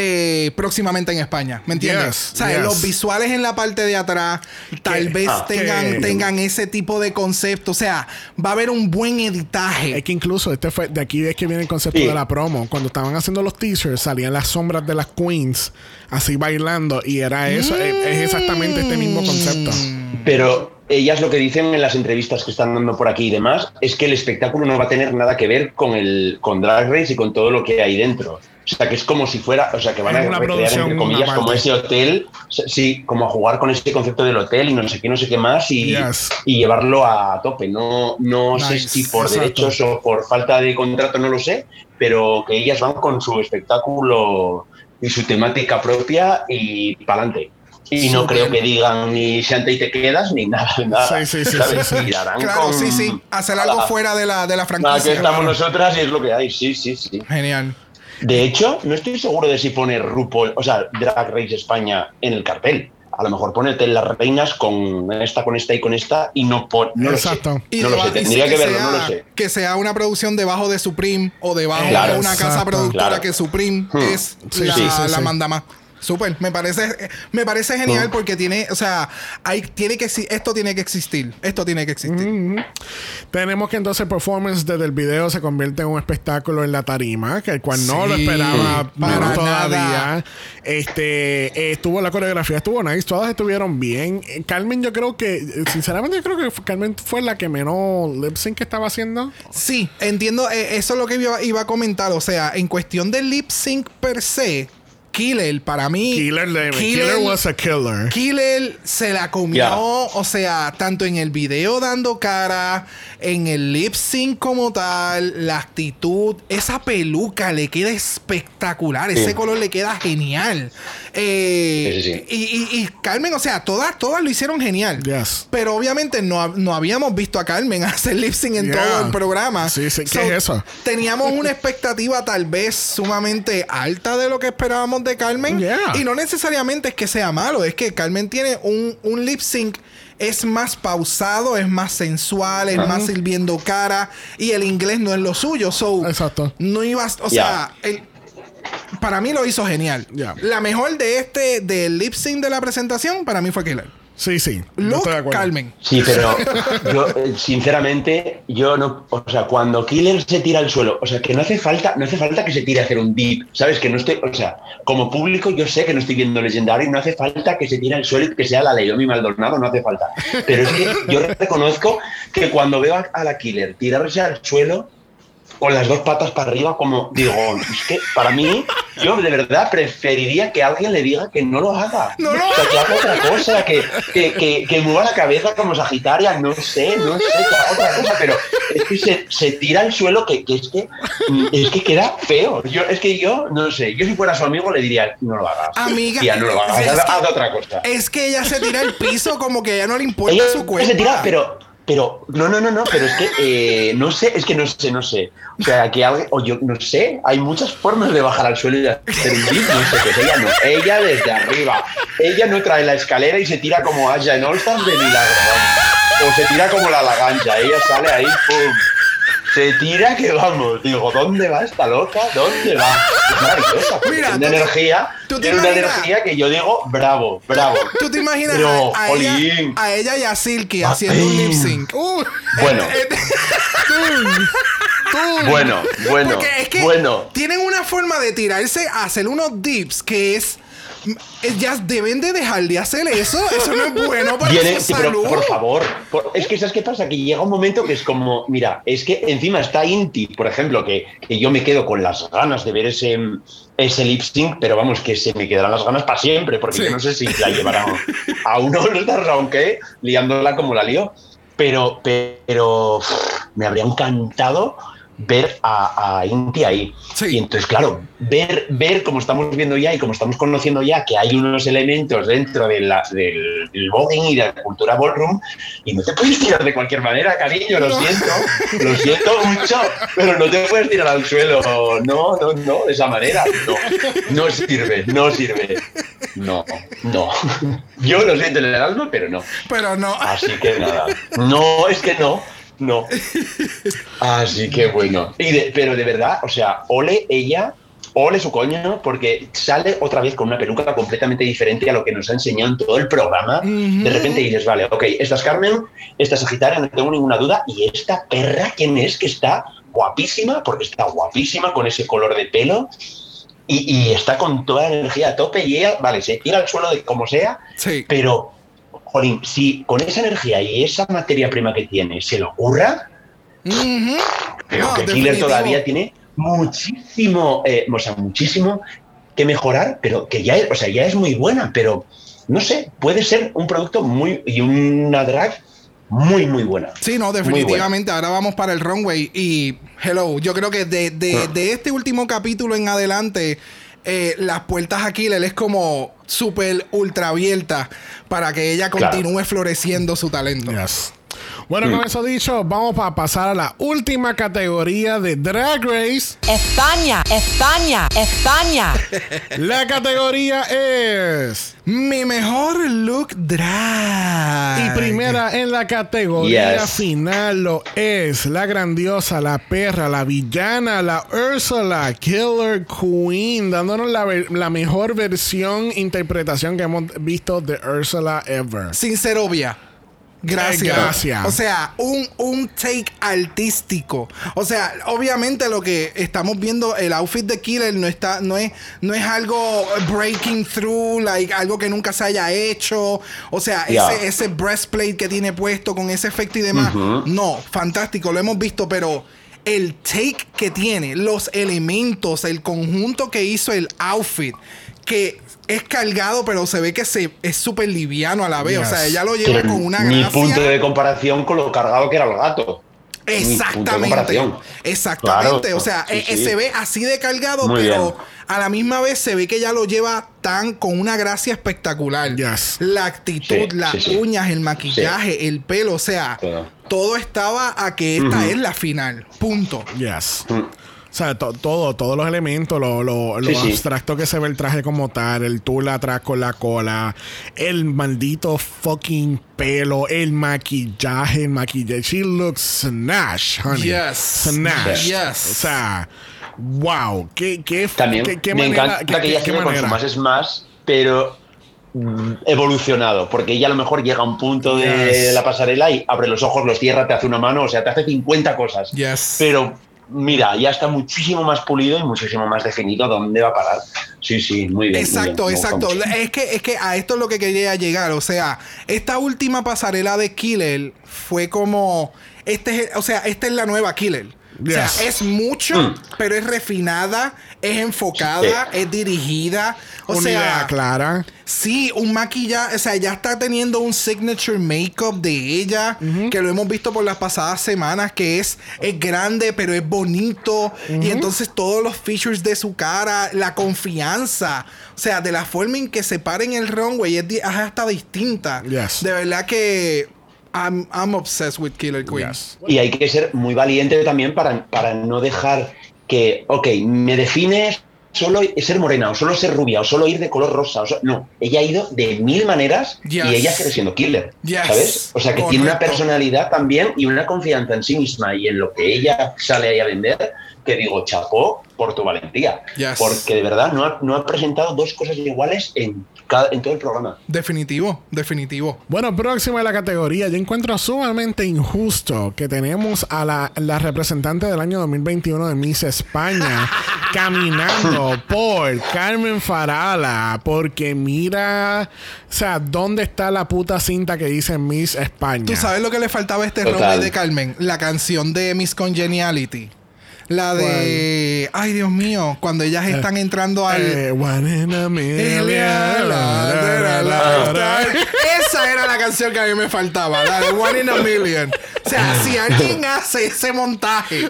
eh, próximamente en España. ¿Me entiendes? Yes, o sea, yes. los visuales en la parte de atrás tal vez ah, tengan, ese tipo de concepto. O sea, va a haber un buen editaje. Es que incluso este fue de aquí es que viene el concepto Sí. de la promo. Cuando estaban haciendo los teasers, salían las sombras de las queens así bailando y era eso. Es, es exactamente este mismo concepto. Pero ellas lo que dicen en las entrevistas que están dando por aquí y demás es que el espectáculo no va a tener nada que ver con el con Drag Race y con todo lo que hay dentro. O sea, que es como si fuera, o sea, que van a recrear entre comillas como ese hotel, sí, como a jugar con ese concepto del hotel y no sé qué, no sé qué más y, Yes. y llevarlo a tope. No, no sé Nice, si por exacto. derechos o por falta de contrato, no lo sé, pero que ellas van con su espectáculo y su temática propia y para adelante. Y no creo que digan ni Santa y te quedas ni nada, nada. Sí, sí, sí, sí, sí. Claro, con- sí, sí. Hacer algo fuera de la, de la franquicia. estamos nosotras y es lo que hay, sí, sí, sí. Genial. De hecho, no estoy seguro de si pone RuPaul, o sea, Drag Race España en el cartel. A lo mejor pone Hotel Las Reinas con esta, con esta y con esta y no pone. No Exacto. Lo sé. Y No lo sé, tendría que verlo, sea, no lo sé. Que sea una producción debajo de Supreme o debajo Claro, de una casa productora Claro. que Supreme Hmm. es Sí, la, sí, sí, la sí. manda más. Súper, me parece, me parece genial porque tiene, o sea, hay, tiene que, esto tiene que existir, esto tiene que existir. Tenemos que entonces el performance desde el video se convierte en un espectáculo en la tarima, que el cual no lo esperaba para todavía. nada. Este eh, estuvo la coreografía, estuvo nice, todas estuvieron bien. Eh, Carmen, yo creo que, sinceramente, yo creo que Carmen fue la que menos lip sync que estaba haciendo. Sí, entiendo, eh, eso es lo que iba, iba a comentar, o sea, en cuestión de lip sync per se, Killer para mí, Killer, Killer was a killer. Killer se la comió, o sea, tanto en el video dando cara, en el lip sync como tal, la actitud, esa peluca le queda espectacular, Sí. ese color le queda genial. Eh, Sí, sí, sí. Y, y- y Carmen, o sea, todas, todas lo hicieron genial. Yes. Pero obviamente no, no habíamos visto a Carmen hacer lip sync en Yeah. todo el programa. Sí, sí, ¿qué es eso? Teníamos una expectativa tal vez sumamente alta de lo que esperábamos de Carmen. Yeah. Y no necesariamente es que sea malo, es que Carmen tiene un, un lip sync. Es más pausado, es más sensual, es más sirviendo cara y el inglés no es lo suyo. So, Exacto. no ibas, o sea, el- para mí lo hizo genial. La mejor de este, del lip sync de la presentación, para mí fue Killer. Sí, sí. yo Look, estoy de acuerdo. Carmen. Sí, pero yo, eh, sinceramente, yo no. O sea, cuando Killer se tira al suelo, o sea, que no hace falta, no hace falta que se tire a hacer un dip, ¿sabes? Que no estoy. O sea, como público, yo sé que no estoy viendo Legendary, no hace falta que se tire al suelo y que sea la Leomi Maldonado, no hace falta. Pero es que yo reconozco que cuando veo a, a la Killer tirarse al suelo, con las dos patas para arriba, como digo, es que para mí, yo de verdad preferiría que alguien le diga que no lo haga. No lo o sea, que haga otra cosa, que, que, que, que mueva la cabeza como Sagitaria, no sé, no sé, que haga otra cosa, pero es que se, se tira al suelo que, que es que es que queda feo. Yo, es que yo, no sé, yo si fuera su amigo le diría, no lo hagas. Amiga, Tía, no lo hagas, haz, que- haz otra cosa. Es que ella se tira al piso como que a ella no le importa Ella su cuerpo. se tira, pero, pero, no, no, no, no, pero es que eh, no sé, es que no sé, no sé. O sea, que alguien, o yo no sé, hay muchas formas de bajar al suelo y hacer un dip, no sé qué es. Ella no, ella desde arriba. Ella no trae la escalera y se tira como Aya en All de milagro. O se tira como la lagancha, ella sale ahí, pum. Se tira que vamos, digo, ¿dónde va esta loca? ¿Dónde va? Es Mira, tiene una energía, tú tiene una energía que yo digo, bravo, bravo. ¿Tú te imaginas Pero, a, a ella, a ella y a Silky Ah, haciendo un lip sync? Uh, Bueno. eh, Bueno, bueno, Porque es que bueno. tienen una forma de tirarse a hacer unos dips que es. Ellas deben de dejar de hacer eso. Eso no es bueno para su sí, pero salud. por favor, por- es que ¿sabes qué pasa? Que llega un momento que es como, mira, es que encima está Inti, por ejemplo, que, que yo me quedo con las ganas de ver ese, ese lip sync, pero vamos, que se me quedarán las ganas para siempre, porque Sí. yo no sé si la llevarán a uno de los aunque liándola como la lió. Pero, pero me habría encantado ver a, a Inti ahí. Sí. Y entonces, claro, ver, ver como estamos viendo ya y como estamos conociendo ya que hay unos elementos dentro de la- del, del voguing y de la cultura ballroom y no te puedes tirar de cualquier manera, cariño, lo siento, lo siento mucho, pero no te puedes tirar al suelo, no, no, no, de esa manera, no, no sirve, no sirve, no, no. Yo lo siento en el alma, pero no. Pero no. Así que nada. No, es que no. No. Así que bueno. Y de- pero de verdad, o sea, ole ella, ole su coño, porque sale otra vez con una peluca completamente diferente a lo que nos ha enseñado en todo el programa. De repente dices, vale, ok, esta es Carmen, esta es Sagitaria, no tengo ninguna duda. Y esta perra, ¿quién es? Que está guapísima, porque está guapísima con ese color de pelo. Y, y está con toda la energía a tope y ella, vale, se tira al suelo de como sea, Sí. pero, jolín, si con esa energía y esa materia prima que tiene se le ocurra, creo No, que Killer todavía tiene muchísimo, eh, o sea, muchísimo que mejorar, pero que ya, es- o sea, ya es muy buena, pero no sé, puede ser un producto muy y una drag muy, muy buena. Sí, no, definitivamente. Ahora vamos para el runway. Y, hello, yo creo que de, de- de este último capítulo en adelante, eh, las puertas a Killer es como súper ultra abiertas para que ella Claro. continúe floreciendo su talento. Yes. Bueno, con eso dicho, vamos a pasar a la última categoría de Drag Race. España, España, España. La categoría es. Mi mejor look drag. Y primera en la categoría Yes. final lo es la grandiosa, la perra, la villana, la Ursula, Killer Queen, dándonos la, mejor versión, interpretación que hemos visto de Ursula ever. Sin ser obvia. Gracias. Gracias. O sea, un, un take artístico. O sea, obviamente lo que estamos viendo, el outfit de Killer no está, no es, no es algo breaking through, like algo que nunca se haya hecho. O sea, Yeah. ese, ese breastplate que tiene puesto con ese efecto y demás. No, fantástico, lo hemos visto, pero el take que tiene, los elementos, el conjunto que hizo el outfit, que es cargado, pero se ve que se, es súper liviano a la vez. O sea, ella lo lleva Pero con una gracia. punto de comparación con lo cargado que era el gato. Exactamente. Exactamente. Claro. o sea, Sí, eh, eh, sí. se ve así de cargado, Muy pero bien. a la misma vez se ve que ella lo lleva tan con una gracia espectacular. Yes. La actitud, Sí, las sí, sí. uñas, el maquillaje, el pelo, o sea, Todo. todo estaba a que esta es la final. Punto. Yes. O sea, to- todo, todos los elementos, lo, lo, lo Sí, sí. abstracto que se ve el traje como tal, el tul atrás con la cola, el maldito fucking pelo, el maquillaje, el maquillaje. She looks snatch, honey. Yes. Snatch. Yes. O sea, wow. ¿Qué, qué, También qué, qué me manera, encanta qué- que qué- ella qué siempre con su manera? más es más, pero mm, evolucionado, porque ella a lo mejor llega a un punto de la pasarela y abre los ojos, los cierra, te hace una mano, o sea, te hace 50 cosas. Yes. Pero mira, ya está muchísimo más pulido y muchísimo más definido dónde va a parar. Sí, sí, muy bien. muy Exacto, bien, exacto. Es que, es que a esto es lo que quería llegar. O sea, esta última pasarela de Killer fue como. Este es, o sea, esta es la nueva Killer. O sea, es mucho, Mm. pero es refinada, es enfocada, es dirigida. O Una sea, idea clara. Sí, un maquillaje, o sea, ya está teniendo un signature makeup de ella, que lo hemos visto por las pasadas semanas, que es, es grande, pero es bonito. Y entonces todos los features de su cara, la confianza, o sea, de la forma en que se para en el runway es, es hasta distinta. Yes. De verdad que I'm, I'm obsessed with Killer Queen. Yes. Y hay que ser muy valiente también para, para no dejar que, ok, me define solo ser morena, o solo ser rubia, o solo ir de color rosa. O no, ella ha ido de mil maneras Yes. y ella sigue siendo killer. Yes. ¿Sabes? O sea, que tiene una Correcto. personalidad también y una confianza en sí misma y en lo que ella sale ahí a vender, que digo, chapó por tu valentía. Yes. Porque de verdad no ha, no ha presentado dos cosas iguales en, cada, en todo el programa. Definitivo, definitivo. Bueno, próximo de la categoría, yo encuentro sumamente injusto que tenemos a la, la representante del año 2021 de Miss España caminando por Carmen Farala, porque mira, o sea, ¿dónde está la puta cinta que dice Miss España? ¿Tú sabes lo que le faltaba a este Total. runway de Carmen? La canción de Miss Congeniality. La de. Ay, Dios mío. Cuando ellas están entrando al. Eh. Esa era la canción que a mí me faltaba, la de One in a Million. O sea, si alguien hace ese montaje,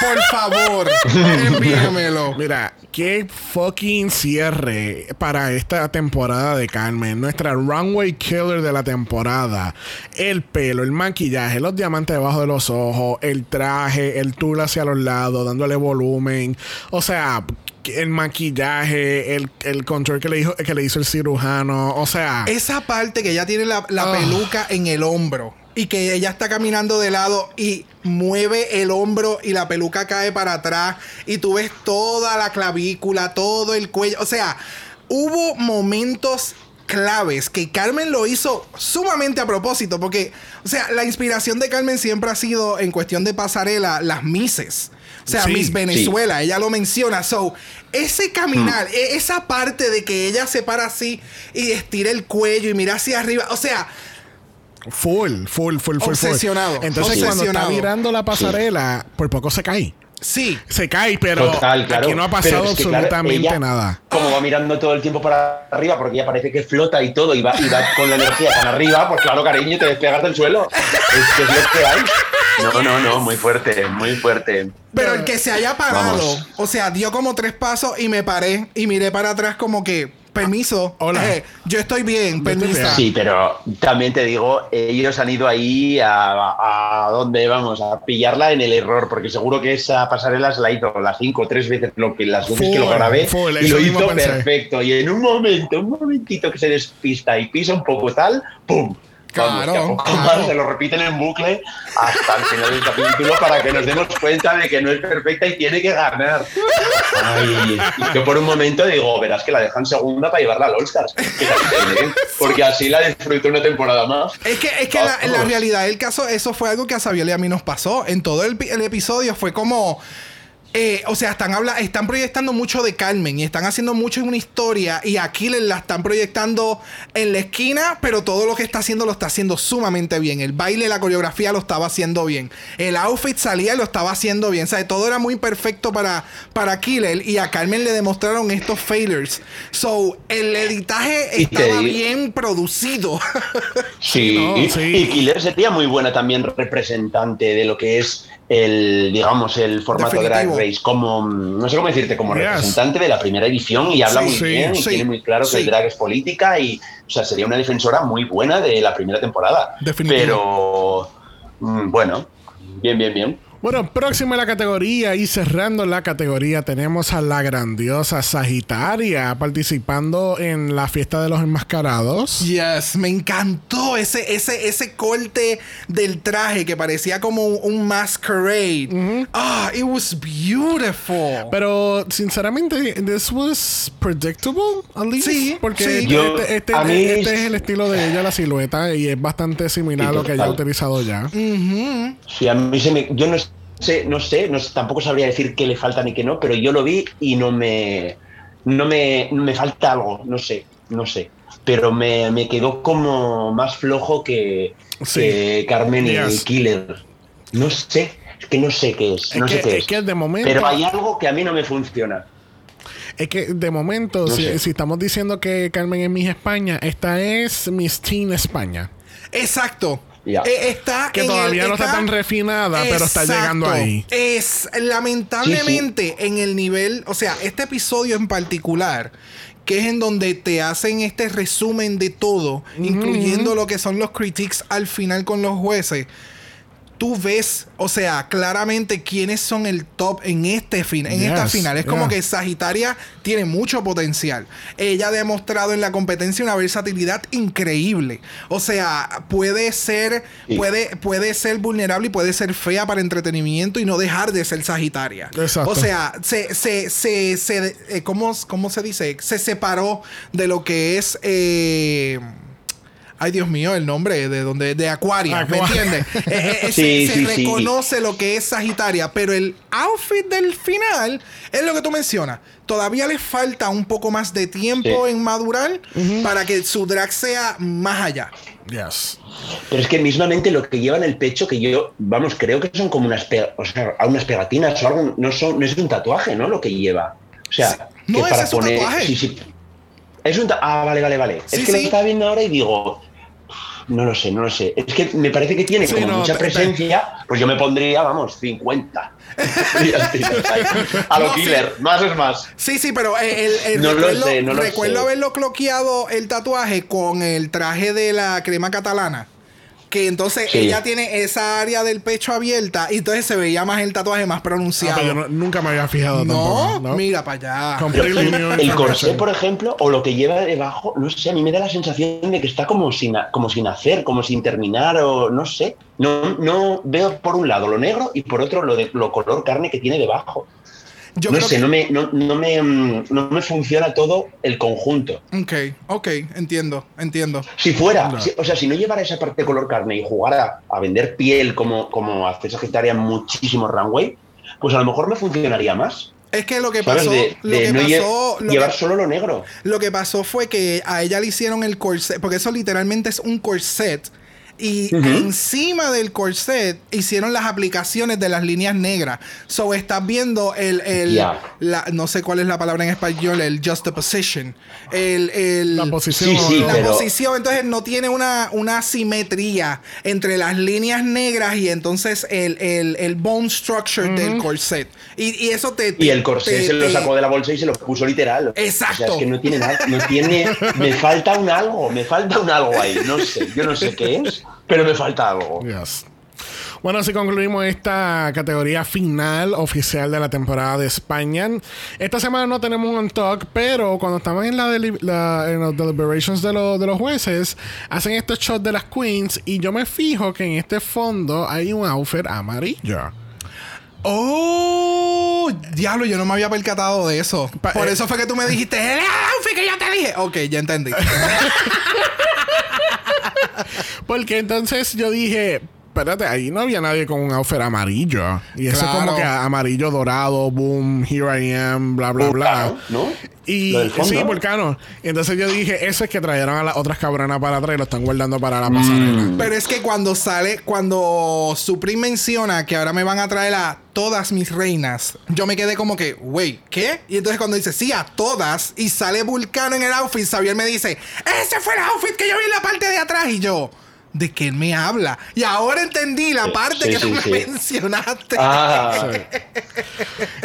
por favor, envíamelo. Mira, qué fucking cierre para esta temporada de Carmen. Nuestra runway killer de la temporada. El pelo, el maquillaje, los diamantes debajo de los ojos, el traje, el tul hacia los lados, dándole volumen. O sea, el maquillaje, el, el control que le, dijo, que le hizo el cirujano. O sea, Esa parte que ella tiene la, la Ah. peluca en el hombro y que ella está caminando de lado y mueve el hombro y la peluca cae para atrás y tú ves toda la clavícula, todo el cuello. O sea, hubo momentos claves que Carmen lo hizo sumamente a propósito porque, o sea, la inspiración de Carmen siempre ha sido en cuestión de pasarela las Misses. O sea, Sí, Miss sí. Venezuela, ella lo menciona. So, ese caminar, e- esa parte de que ella se para así y estira el cuello y mira hacia arriba. O sea, full, full, full, full, full. Obsesionado, Entonces, cuando está obsesionado. mirando la pasarela, por poco se cae. sí. Se cae, pero Total, claro. aquí no ha pasado es que, claro, absolutamente ella, nada. Como va mirando todo el tiempo para arriba, porque ya parece que flota y todo, y va, y va con la energía tan arriba, pues claro, cariño, te despegas del suelo. Es que es lo que hay. No, no, no, muy fuerte, muy fuerte. Pero el que se haya parado, Vamos. o sea, dio como tres pasos y me paré y miré para atrás como que, permiso, Hola. eh, yo estoy bien, bien. Sí, pero también te digo, ellos han ido ahí a, a dónde vamos, a pillarla en el error, porque seguro que esa pasarela se la hizo las cinco o tres veces lo que las veces que lo grabé full, y lo hizo perfecto. Y en un momento, un momentito que se despista y pisa un poco tal, ¡pum! Claro, se lo repiten en bucle hasta el final del capítulo para que nos demos cuenta de que no es perfecta y tiene que ganar. Ay, y yo por un momento digo, verás que la dejan segunda para llevarla al All Stars. Fíjate, Porque así la disfruto una temporada más. Es que, es que la, en la realidad del caso, eso fue algo que a Sabiel y a mí nos pasó. En todo el, el episodio fue como. Eh, o sea, están, habla están proyectando mucho de Carmen y están haciendo mucho en una historia y aquí le la están proyectando en la esquina, pero todo lo que está haciendo lo está haciendo sumamente bien. El baile, la coreografía lo estaba haciendo bien. El outfit salía y lo estaba haciendo bien. O sea, todo era muy perfecto para, para Killer y a Carmen le demostraron estos failures. So, el editaje estaba bien producido. Sí, no, sí. y Killer sería muy buena también representante de lo que es el, digamos, el formato Definitivo. Drag Race, como, no sé cómo decirte, como Yes. representante de la primera edición y habla Sí, muy sí, bien y tiene muy claro que el drag es política y, o sea, sería una defensora muy buena de la primera temporada. Definitivo. Pero, mm, bueno, bien, bien, bien. Bueno, próximo en la categoría y cerrando la categoría tenemos a la grandiosa Sagitaria participando en la fiesta de los enmascarados. Yes, me encantó ese, ese, ese corte del traje que parecía como un, masquerade. Ah, it was beautiful. Pero sinceramente, this was predictable, at least. Sí, porque sí. este, Yo- este- este- a mí- este es el estilo de ella, la silueta, y es bastante similar a lo que ella ha utilizado ya. Sí, a mí se me. Yo no sé, no sé, no sé, tampoco sabría decir qué le falta ni qué no, pero yo lo vi y no me. No me, me falta algo, no sé, no sé. Pero me, me quedó como más flojo que, Sí. que Carmen y Yes. Killer. No sé. que no sé qué es, no es sé que, qué es es. que de momento. Pero hay algo que a mí no me funciona. Es que de momento, No si, si estamos diciendo que Carmen es Miss España, esta es Miss Teen España. Exacto. Eh, está Que todavía el- no está tan refinada, pero está llegando ahí. Es lamentablemente en el nivel, o sea, este episodio en particular, que es en donde te hacen este resumen de todo, incluyendo lo que son los critiques al final con los jueces. Tú ves, o sea, claramente quiénes son el top en este fin, en esta final. Es como yeah. que Sagitaria tiene mucho potencial. Ella ha demostrado en la competencia una versatilidad increíble. O sea, puede ser, Sí. puede, puede ser vulnerable y puede ser fea para entretenimiento y no dejar de ser Sagitaria. Exacto. O sea, se, se, se, se- eh, ¿cómo, cómo se dice? Se separó de lo que es. eh, Ay, Dios mío, el nombre de donde de Acuaria, ¿me entiendes? Eh, eh, Sí, se sí, se sí. reconoce lo que es Sagitaria, pero el outfit del final es lo que tú mencionas. Todavía le falta un poco más de tiempo Sí. en madurar para que su drag sea más allá. Yes. Pero es que mismamente lo que lleva en el pecho, que yo, vamos, creo que son como unas, pe- o sea, a unas pegatinas o algo, no, son, no es un tatuaje, ¿no? Lo que lleva. O sea, Sí. No, que ese es un tatuaje. Sí, sí. Es un Ah, vale, vale, vale. Sí, es que lo sí. estaba viendo ahora y digo, no lo sé, no lo sé. Es que me parece que tiene Sí, como no, mucha presencia, pues yo me pondría, vamos, 50. Y así, a lo No, sí. killer, más es más. Sí, sí, pero eh, el, el No lo recuerdo, sé, no lo recuerdo sé. haberlo cloqueado el tatuaje con el traje de la crema catalana. Que entonces Sí. ella tiene esa área del pecho abierta y entonces se veía más el tatuaje más Ah, pronunciado. pero yo no- nunca me había fijado no, tampoco. ¿no? mira para allá. New El corsé, por ejemplo, o lo que lleva debajo, no sé, a mí me da la sensación de que está como sin, como sin hacer, como sin terminar, o no sé. No, no veo por un lado lo negro y por otro lo de lo color carne que tiene debajo. Yo no creo sé, que- no, me, no, no me, mm, no me funciona todo el conjunto. Ok, ok, entiendo, entiendo. Si fuera, si- o sea, si no llevara esa parte de color carne y jugara a vender piel como, como hace Sagitaria en muchísimos runway, pues a lo mejor me funcionaría más. Es que lo que ¿Sabes? pasó, De, lo de que no lle- pasó, lo llevar que- solo lo negro. Lo que pasó fue que a ella le hicieron el corset, porque eso literalmente es un corset. Y Ujú. encima del corset hicieron las aplicaciones de las líneas negras. So estás viendo el, el Ya. la- no sé cuál es la palabra en español, el juxtaposition. El, el, La posición. Sí, sí, la pero- posición, entonces no tiene una, una simetría entre las líneas negras y entonces el, el, el bone structure del corset. Y, y eso te, Y el corsé te- se lo te- sacó de la bolsa y se lo puso literal. O sea, Exacto. es que no tiene nada, no tiene, me falta un algo, me falta un algo ahí, no sé, yo no sé qué es, pero me falta algo. Yes. Bueno, así concluimos esta categoría final oficial de la temporada de España. Esta semana no tenemos un talk, pero cuando estamos en, la la- en los deliberations de, los- de los jueces, hacen estos shots de las queens y yo me fijo que en este fondo hay un outfit amarillo. Oh, diablo, yo no me había percatado de eso. Pa- Por eh, eso fue que tú me dijiste, el outfit que yo te dije. Ok, ya entendí. Porque entonces yo dije, espérate, ahí no había nadie con un outfit amarillo. Y eso Claro. como que amarillo dorado, boom, here I am, bla, bla, bla. ¿no? Y sí, Vulcano. Y entonces yo dije, eso es que trajeron a las otras cabronas para atrás y lo están guardando para la pasarela. Pero es que cuando sale, cuando Supreme menciona que ahora me van a traer a todas mis reinas, yo me quedé como que, wait, ¿qué? Y entonces cuando dice, sí, a todas, y sale Vulcano en el outfit, Xavier me dice, ese fue el outfit que yo vi en la parte de atrás. Y yo, ¿de qué me habla? Y ahora entendí la parte sí, que sí, no me mencionaste. Ah,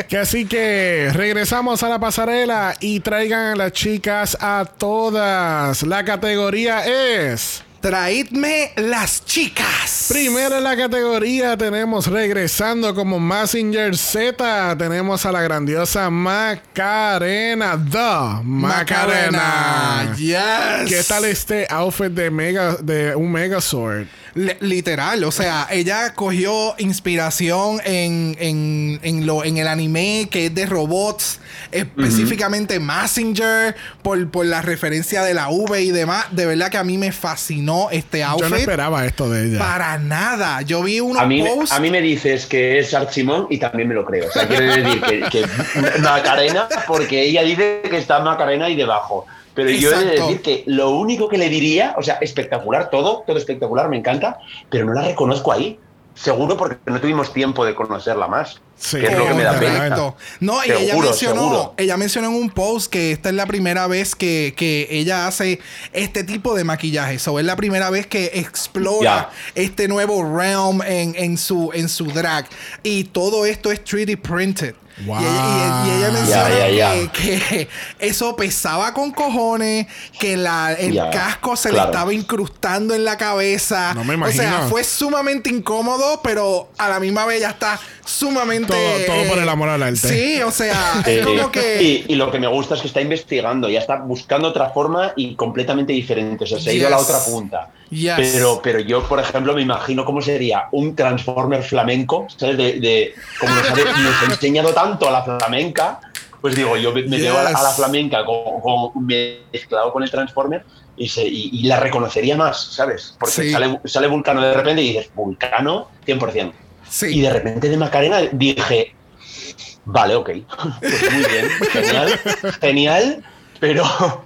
Que así que regresamos a la pasarela y traigan a las chicas a todas. La categoría es... Traidme las chicas. Primero en la categoría tenemos regresando como Messenger Z. Tenemos a la grandiosa Macarena. The Macarena. Yes. ¿Qué tal este outfit de mega de un Megazord? Li- literal, o sea, ella cogió inspiración en, en, en lo, en el anime que es de robots, específicamente Messenger, por, por la referencia de la V y demás. De verdad que a mí me fascinó este Yo no outfit. esperaba esto de ella. Para nada. Yo vi unos a, mí, posts. a mí me dices que es Art Simón y también me lo creo. O sea, quiere decir que, que Macarena, porque ella dice que está Macarena ahí debajo. Pero yo he de decir que lo único que le diría, o sea, espectacular todo, todo espectacular, me encanta, pero no la reconozco ahí. seguro porque no tuvimos tiempo de conocerla más. Sí. que es lo que me da pena. No, y ella mencionó, seguro. ella mencionó en un post que esta es la primera vez que, que ella hace este tipo de maquillaje. So, es la primera vez que explora este nuevo realm en, en su, en su drag. Y todo esto es 3D printed. Wow. Y, ella, y- y ella menciona que, eso pesaba con cojones, que la, el casco se claro. le estaba incrustando en la cabeza. No me O sea, imagino. fue sumamente incómodo, pero a la misma vez ya está sumamente. Todo- todo por el amor al arte. Sí, o sea, es como que. y, y lo que me gusta es que está investigando, ya está buscando otra forma y completamente diferente. O sea, se ha ido a la otra punta. Yes. Pero, pero yo, por ejemplo, me imagino cómo sería un Transformer flamenco, ¿sabes? De, de- como nos ha, enseñado tanto a la flamenca, pues digo, yo me, veo a, la, a la Yes. flamenca con, con- mezclado con el Transformer y, se, y, y la reconocería más, ¿sabes? Porque Sí. sale, sale Vulcano de repente y dices, Vulcano 100%. Sí. Y de repente de Macarena dije, vale, ok, pues muy bien, genial, genial, pero,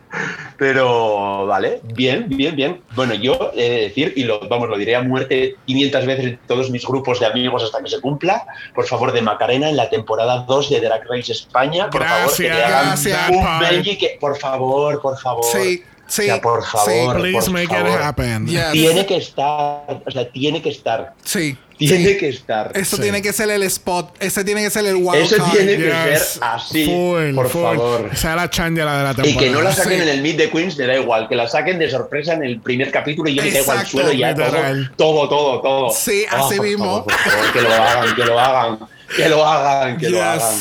pero vale, bien, bien, bien. Bueno, yo he de decir, y lo, vamos, lo diré a muerte 500 veces en todos mis grupos de amigos hasta que se cumpla, por favor, de Macarena en la temporada 2 de Drag Race España, por favor, que le hagan gracias. un. Benji, que por favor, por favor. Sí, sí, O sea, por sí. favor. Please por make it favor. happen. Yes. Tiene que estar, o sea, tiene que estar. Sí. Tiene sí. que estar. Eso Sí. tiene que ser el spot. Ese tiene que ser el wild Eso tiene que Yes. ser así, Full, por full. favor. Sea la changela de la Y temporada. que no la saquen Sí. en el Meet the Queens, me da igual. Que la saquen de sorpresa en el primer capítulo y yo me caigo al Exacto, suelo y ya todo, todo, todo, todo. Sí, Ah, así mismo. favor, por favor, que lo hagan, que lo hagan. Que lo hagan, que lo hagan.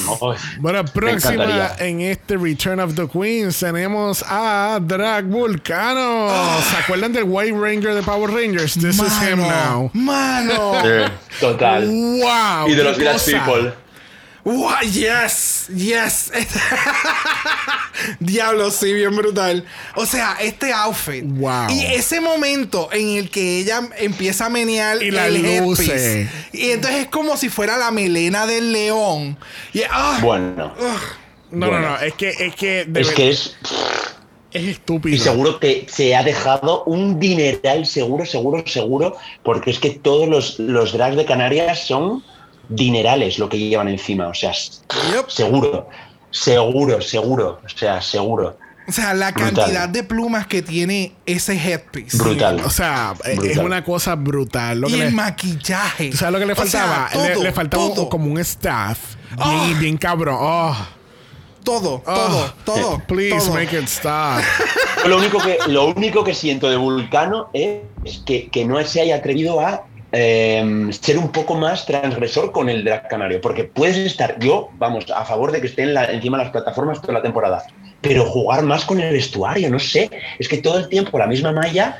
Bueno, próxima en este Return of the Queens tenemos a Drag Vulcano. ¿Se acuerdan del White Ranger de Power Rangers? This is him now. Mano. Total. Wow. Y de los Village. People. Wow, yes, yes. Diablo, sí, bien brutal. O sea, este outfit. Wow. Y ese momento en el que ella empieza a menear Y la el luce. headpiece. Y entonces es como si fuera la melena del león. Y ah, Bueno, No, no, Bueno. no. Es que es que de es que es. es estúpido. Y seguro que se ha dejado un dineral, seguro, seguro, seguro, porque es que todos los, los drags de Canarias son dinerales lo que llevan encima. O sea, Yep. seguro, seguro, seguro, o sea, seguro. o sea, la Brutal. cantidad de plumas que tiene ese headpiece. Brutal. O sea, es- es una cosa brutal. Lo Y que el le- maquillaje. ¿Tú ¿Sabes lo que le O sea, faltaba? Le- faltaba todo, como un staff. Bien, Ah. bien cabrón. Oh, todo, oh. todo, todo. Please todo. make it stop. Lo único que, lo único que siento de Vulcano es que, que no se haya atrevido a eh, ser un poco más transgresor con el drag canario, porque puedes estar, yo, vamos, a favor de que esté en la- encima de las plataformas toda la temporada, pero jugar más con el vestuario, no sé, es que todo el tiempo la misma malla,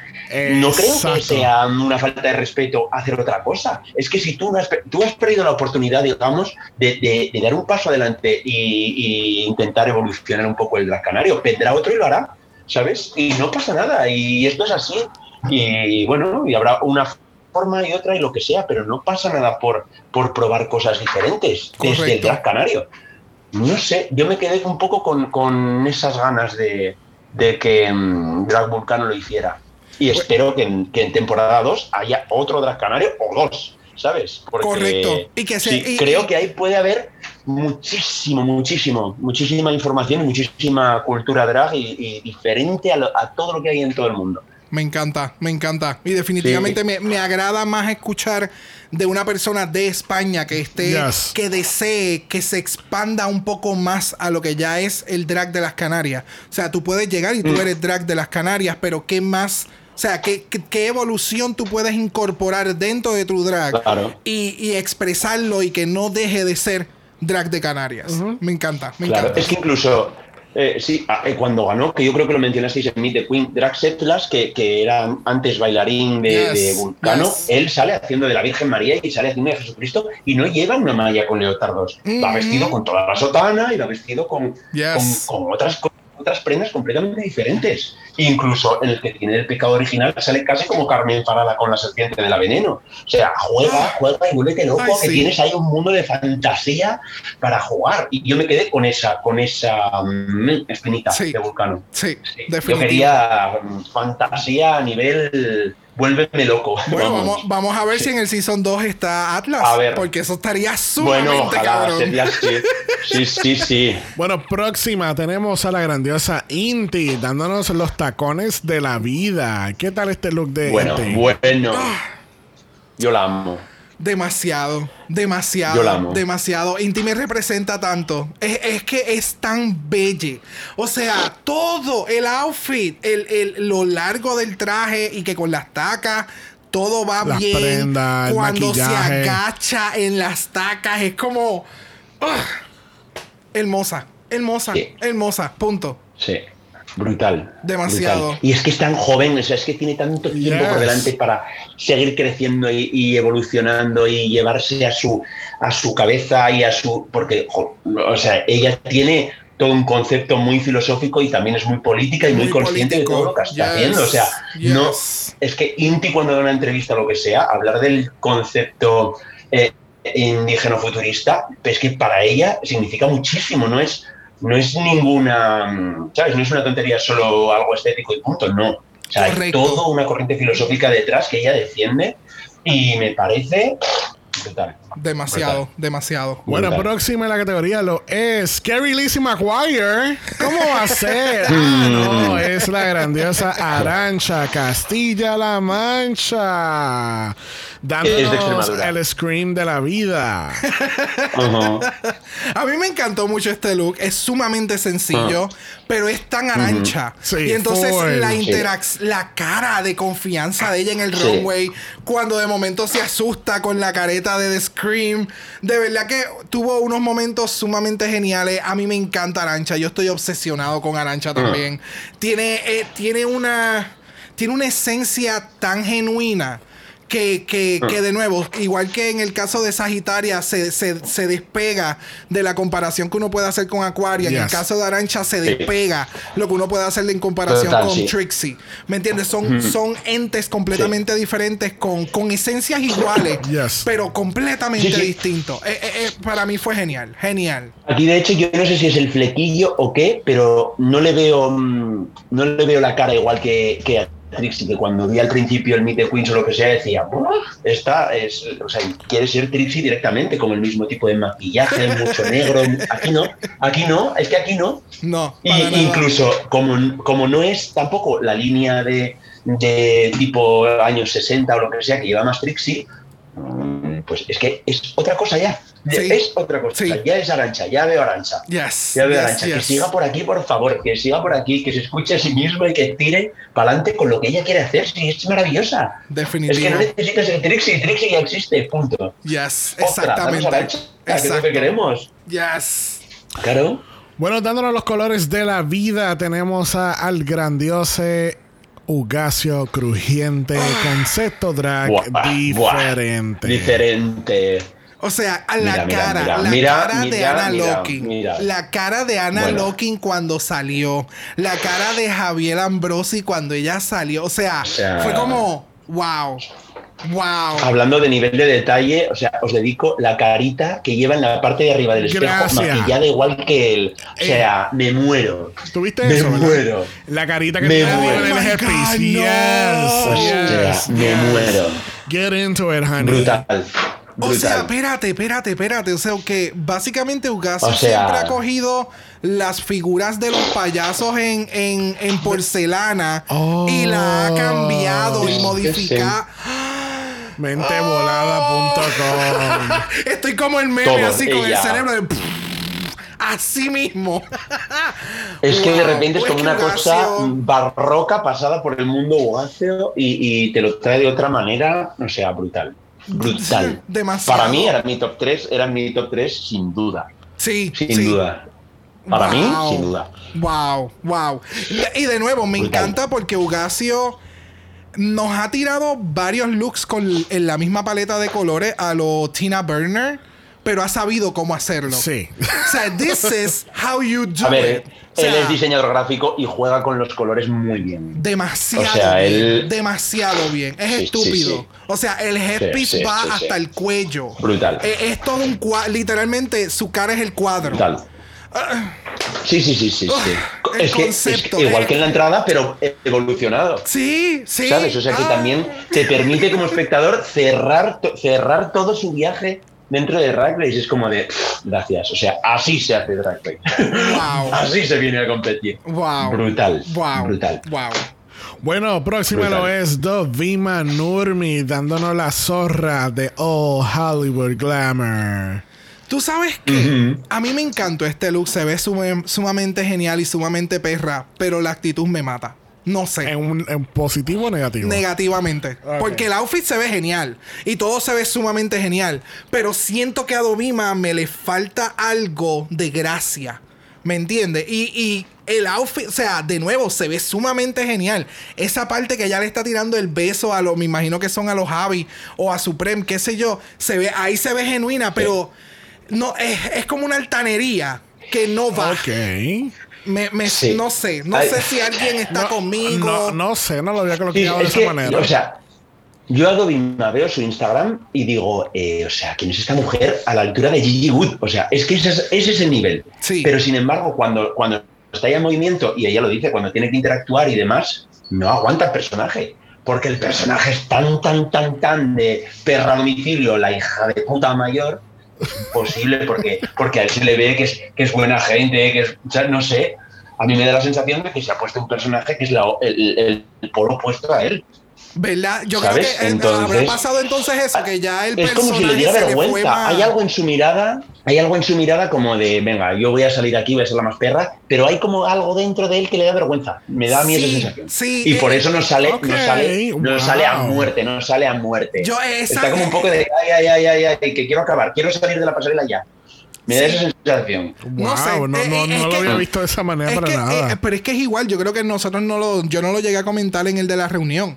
no creo que sea una falta de respeto hacer otra cosa. Es que si tú, no has, tú has perdido la oportunidad, digamos, de, de- de dar un paso adelante y, y intentar evolucionar un poco el drag canario, vendrá otro y lo hará, ¿sabes? Y no pasa nada, y esto es así. Y bueno, y habrá una forma y otra y lo que sea, pero no pasa nada por, por probar cosas diferentes desde el drag canario. No sé, yo me quedé un poco con, con esas ganas de, de que mm, Drag Vulcano lo hiciera. Y espero que en, que en temporada 2 haya otro Drag Canario o dos, ¿sabes? Porque Correcto. Y que se- sí, y- creo y- que ahí puede haber muchísimo, muchísimo, muchísima información muchísima cultura drag y, y diferente a, lo- a todo lo que hay en todo el mundo. Me encanta, me encanta. Y definitivamente Sí. me, me agrada más escuchar de una persona de España que esté, Yes. que desee que se expanda un poco más a lo que ya es el drag de las Canarias. O sea, tú puedes llegar y tú Mm. eres drag de las Canarias, pero ¿qué más? O sea, ¿qué, qué, qué evolución tú puedes incorporar dentro de tu drag Claro. y, y expresarlo y que no deje de ser drag de Canarias? Me encanta, me Claro, encanta. es que incluso, eh, sí, a- eh, cuando ganó, que yo creo que lo mencionasteis en Meet the Queen, Drag Setlas, que, que era antes bailarín de, Yes, de Vulcano, yes. él sale haciendo de la Virgen María y sale haciendo de Jesucristo y no lleva una malla con leotardos. Va Mhm. vestido con toda la sotana y va vestido con, Yes. con, con otras otras prendas completamente diferentes. Incluso en el que tiene el pecado original sale casi como Carmen Farala con la serpiente de la veneno. O sea, juega, juega y vuélvete loco, Ay, que sí. tienes ahí un mundo de fantasía para jugar. Y yo me quedé con esa, con esa mm, espinita Sí. de Vulcano. Sí, Sí. Yo quería mm, fantasía a nivel vuélveme loco. Bueno, Vamos. vamos, vamos a ver si en el Season 2 está Atlas. A ver. Porque eso estaría sumamente Bueno, ojalá cabrón. sería así. Sí, sí, sí. Bueno, próxima tenemos a la grandiosa Inti dándonos los tacones de la vida. ¿Qué tal este look de Bueno, Inti? bueno. Ah. Yo la amo. Demasiado, demasiado, Yo la amo. demasiado. Inti me representa tanto. Es, es que es tan belle. O sea, todo el outfit, el, el- lo largo del traje y que con las tacas todo va Las bien. prendas, el Cuando se agacha en las tacas es como hermosa, hermosa, Sí. hermosa. Punto. Sí. Brutal. Demasiado. brutal. Y es que es tan joven, o sea, es que tiene tanto tiempo Yes. por delante para seguir creciendo y, y evolucionando y llevarse a su, a su cabeza y a su. Porque, jo, o sea, ella tiene todo un concepto muy filosófico y también es muy política y muy, Muy consciente político. de todo lo que está Yes. haciendo. O sea, no. Es que Inti, cuando da una entrevista o lo que sea, hablar del concepto eh, indígena futurista, es que para ella significa muchísimo, no es, no es ninguna, ¿sabes? No es una tontería solo algo estético y punto, no. O sea, hay toda una corriente filosófica detrás que ella defiende y me parece brutal. Demasiado, demasiado. Bueno, próxima en la categoría lo es Carrie Lizzie McGuire. ¿Cómo va a ser? Ah, no, es la grandiosa Arancha Castilla-La Mancha. Dándonos el scream de la vida. A mí me encantó mucho este look. Es sumamente sencillo, pero es tan arancha. Sí, y entonces full. la Sí. interac- la cara de confianza de ella en el Sí. runway, cuando de momento se asusta con la careta de The Scream. De verdad que tuvo unos momentos sumamente geniales. A mí me encanta Arancha. Yo estoy obsesionado con Arancha también. Tiene, eh, tiene una. Tiene una esencia tan genuina que, que, que de nuevo, igual que en el caso de Sagitaria, se, se, se despega de la comparación que uno puede hacer con Aquaria. En el Yes. caso de Arancha se despega lo que uno puede hacer en comparación Total, con sí. Trixie. ¿Me entiendes? Son, son entes completamente diferentes con, con esencias iguales, Yes. pero completamente distintos. Eh, eh, eh, para mí fue genial, genial. Aquí de hecho yo no sé si es el flequillo o qué, pero no le veo mm, no le veo la cara igual que, que Trixie, que cuando vi al principio el Meet the Queens o lo que sea decía, "Buah, esta es, o sea, quiere ser Trixie directamente, con el mismo tipo de maquillaje, mucho negro. Aquí no, aquí no, es que aquí no. No, Y incluso como, como no es tampoco la línea de, de tipo años 60 o lo que sea que lleva más Trixie, pues es que es otra cosa ya. Sí. Es otra cosa. Sí. Ya es Arancha, ya veo Arancha. Yes, Ya veo yes, Arancha. Que siga por aquí, por favor. Que siga por aquí, que se escuche a sí misma y que tire para adelante con lo que ella quiere hacer. Sí, es maravillosa. Es que no necesita ser Trixie. Trixie ya existe, punto. Yes, Otra, exactamente. Arancha, que es lo que queremos. Yes. Claro. Bueno, dándonos los colores de la vida, tenemos a, al grandioso Ugacio Crujiente, concepto drag Buah, buah. diferente. Diferente. O sea, a la Mira, cara, mira, la mira, cara de mira, Ana mira, Locking. mira. La cara de Ana Bueno. Locking cuando salió. La cara de Javier Ambrosi cuando ella salió. O sea, sea, fue como, wow. Wow. Hablando de nivel de detalle, o sea, os dedico la carita que lleva en la parte de arriba del espejo, Gracias. maquillada igual que él. O sea, me muero. ¿Tuviste Me eso? verdad? muero. La carita que Me tiene muero. en el Oh my jefe. God, Yes, no. Yes, me yes. muero. Get into it, honey. Brutal. O sea, espérate, espérate, espérate. O sea, que básicamente Ugacio O sea- siempre ha cogido las figuras de los payasos en, en, en porcelana y la ha cambiado y modificado. Mentevolada.com. Estoy como el meme Todo, así con el cerebro de. Así mismo. Es que de repente es como una cosa barroca pasada por el mundo Ugacio y, y te lo trae de otra manera, o sea, brutal. Brutal. Demasiado. Para mí era mi top 3, era mi top 3 sin duda. Sí, Sin sí. duda. Para mí, Wow. sin duda. Wow, wow. Y de nuevo, me Brutal. encanta porque Ugacio nos ha tirado varios looks con en la misma paleta de colores a lo Tina Burner, pero ha sabido cómo hacerlo. Sí. O sea, this is how you do A ver, it. O sea, él es diseñador gráfico y juega con los colores muy bien. Demasiado O sea, bien. él- Demasiado bien. Es Sí, estúpido. sí. O sea, el headpiece sí, va sí, sí. hasta el cuello. Brutal. Eh, es todo un cuadro. Literalmente, su cara es el cuadro. Brutal. Sí, sí, sí, sí. sí. el es, que, es que igual eh. que en la entrada, pero evolucionado. Sí, sí. ¿Sabes? O sea que Ah. también te permite como espectador cerrar, cerrar todo su viaje dentro de Drag Race. Es como de, "Pff, gracias. O sea, así se hace Drag Race. Wow. así se viene a competir. Wow. Brutal. Wow. Brutal. Wow. Bueno, próxima Brutal. lo es Dovima Nurmi dándonos la zorra de All Hollywood Glamour. Tú sabes que a mí me encantó este look, se ve sum- sumamente genial y sumamente perra, pero la actitud me mata. No sé. ¿En, un, en positivo o negativo? Negativamente. Porque el outfit se ve genial. Y todo se ve sumamente genial. Pero siento que a Dovima me le falta algo de gracia. ¿Me entiendes? Y, y el outfit, o sea, de nuevo, se ve sumamente genial. Esa parte que ella le está tirando el beso a los, me imagino que son a los Javi o a Supreme, qué sé yo. Se ve, ahí se ve genuina, pero no, es, es como una altanería que no va. Ok. Me, me- Sí. No sé. No Ay. sé si alguien está No, conmigo. No, no sé, no lo había Sí, colocado de es esa que, manera. o sea, yo a Dovima veo su Instagram y digo, eh, o sea, ¿quién es esta mujer a la altura de Gigi Wood? O sea, es que ese es, ese es el nivel. Sí. Pero sin embargo, cuando, cuando está ya en movimiento, y ella lo dice, cuando tiene que interactuar y demás, no aguanta el personaje. Porque el personaje es tan, tan, tan, tan de perra domicilio, la hija de puta mayor, imposible, porque, porque a él se le ve que es, que es buena gente, que es, no sé. A mí me da la sensación de que se ha puesto un personaje que es la- el, el- el polo opuesto a él. ¿Verdad? Yo ¿Sabes? creo que eh, Entonces- habrá pasado entonces eso, que ya el Es como si le diera le vergüenza. más- Hay algo en su mirada, hay algo en su mirada como de, venga, yo voy a salir aquí, voy a ser la más perra, pero hay como algo dentro de él que le da vergüenza. Me da a mí Sí, esa sensación. sí, y eh, por eso no sale, no sale, no wow. sale a muerte, no sale a muerte. Yo, esa- Está como un poco de, ay, ay, ay, ay, ay, que quiero acabar, quiero salir de la pasarela ya. Me da Sí. esa sensación. no sé, no, no, eh, no, eh, es lo que- había visto de esa manera Es para que, nada. eh, pero es que es igual, yo creo que nosotros no lo, yo no lo llegué a comentar en el de la reunión.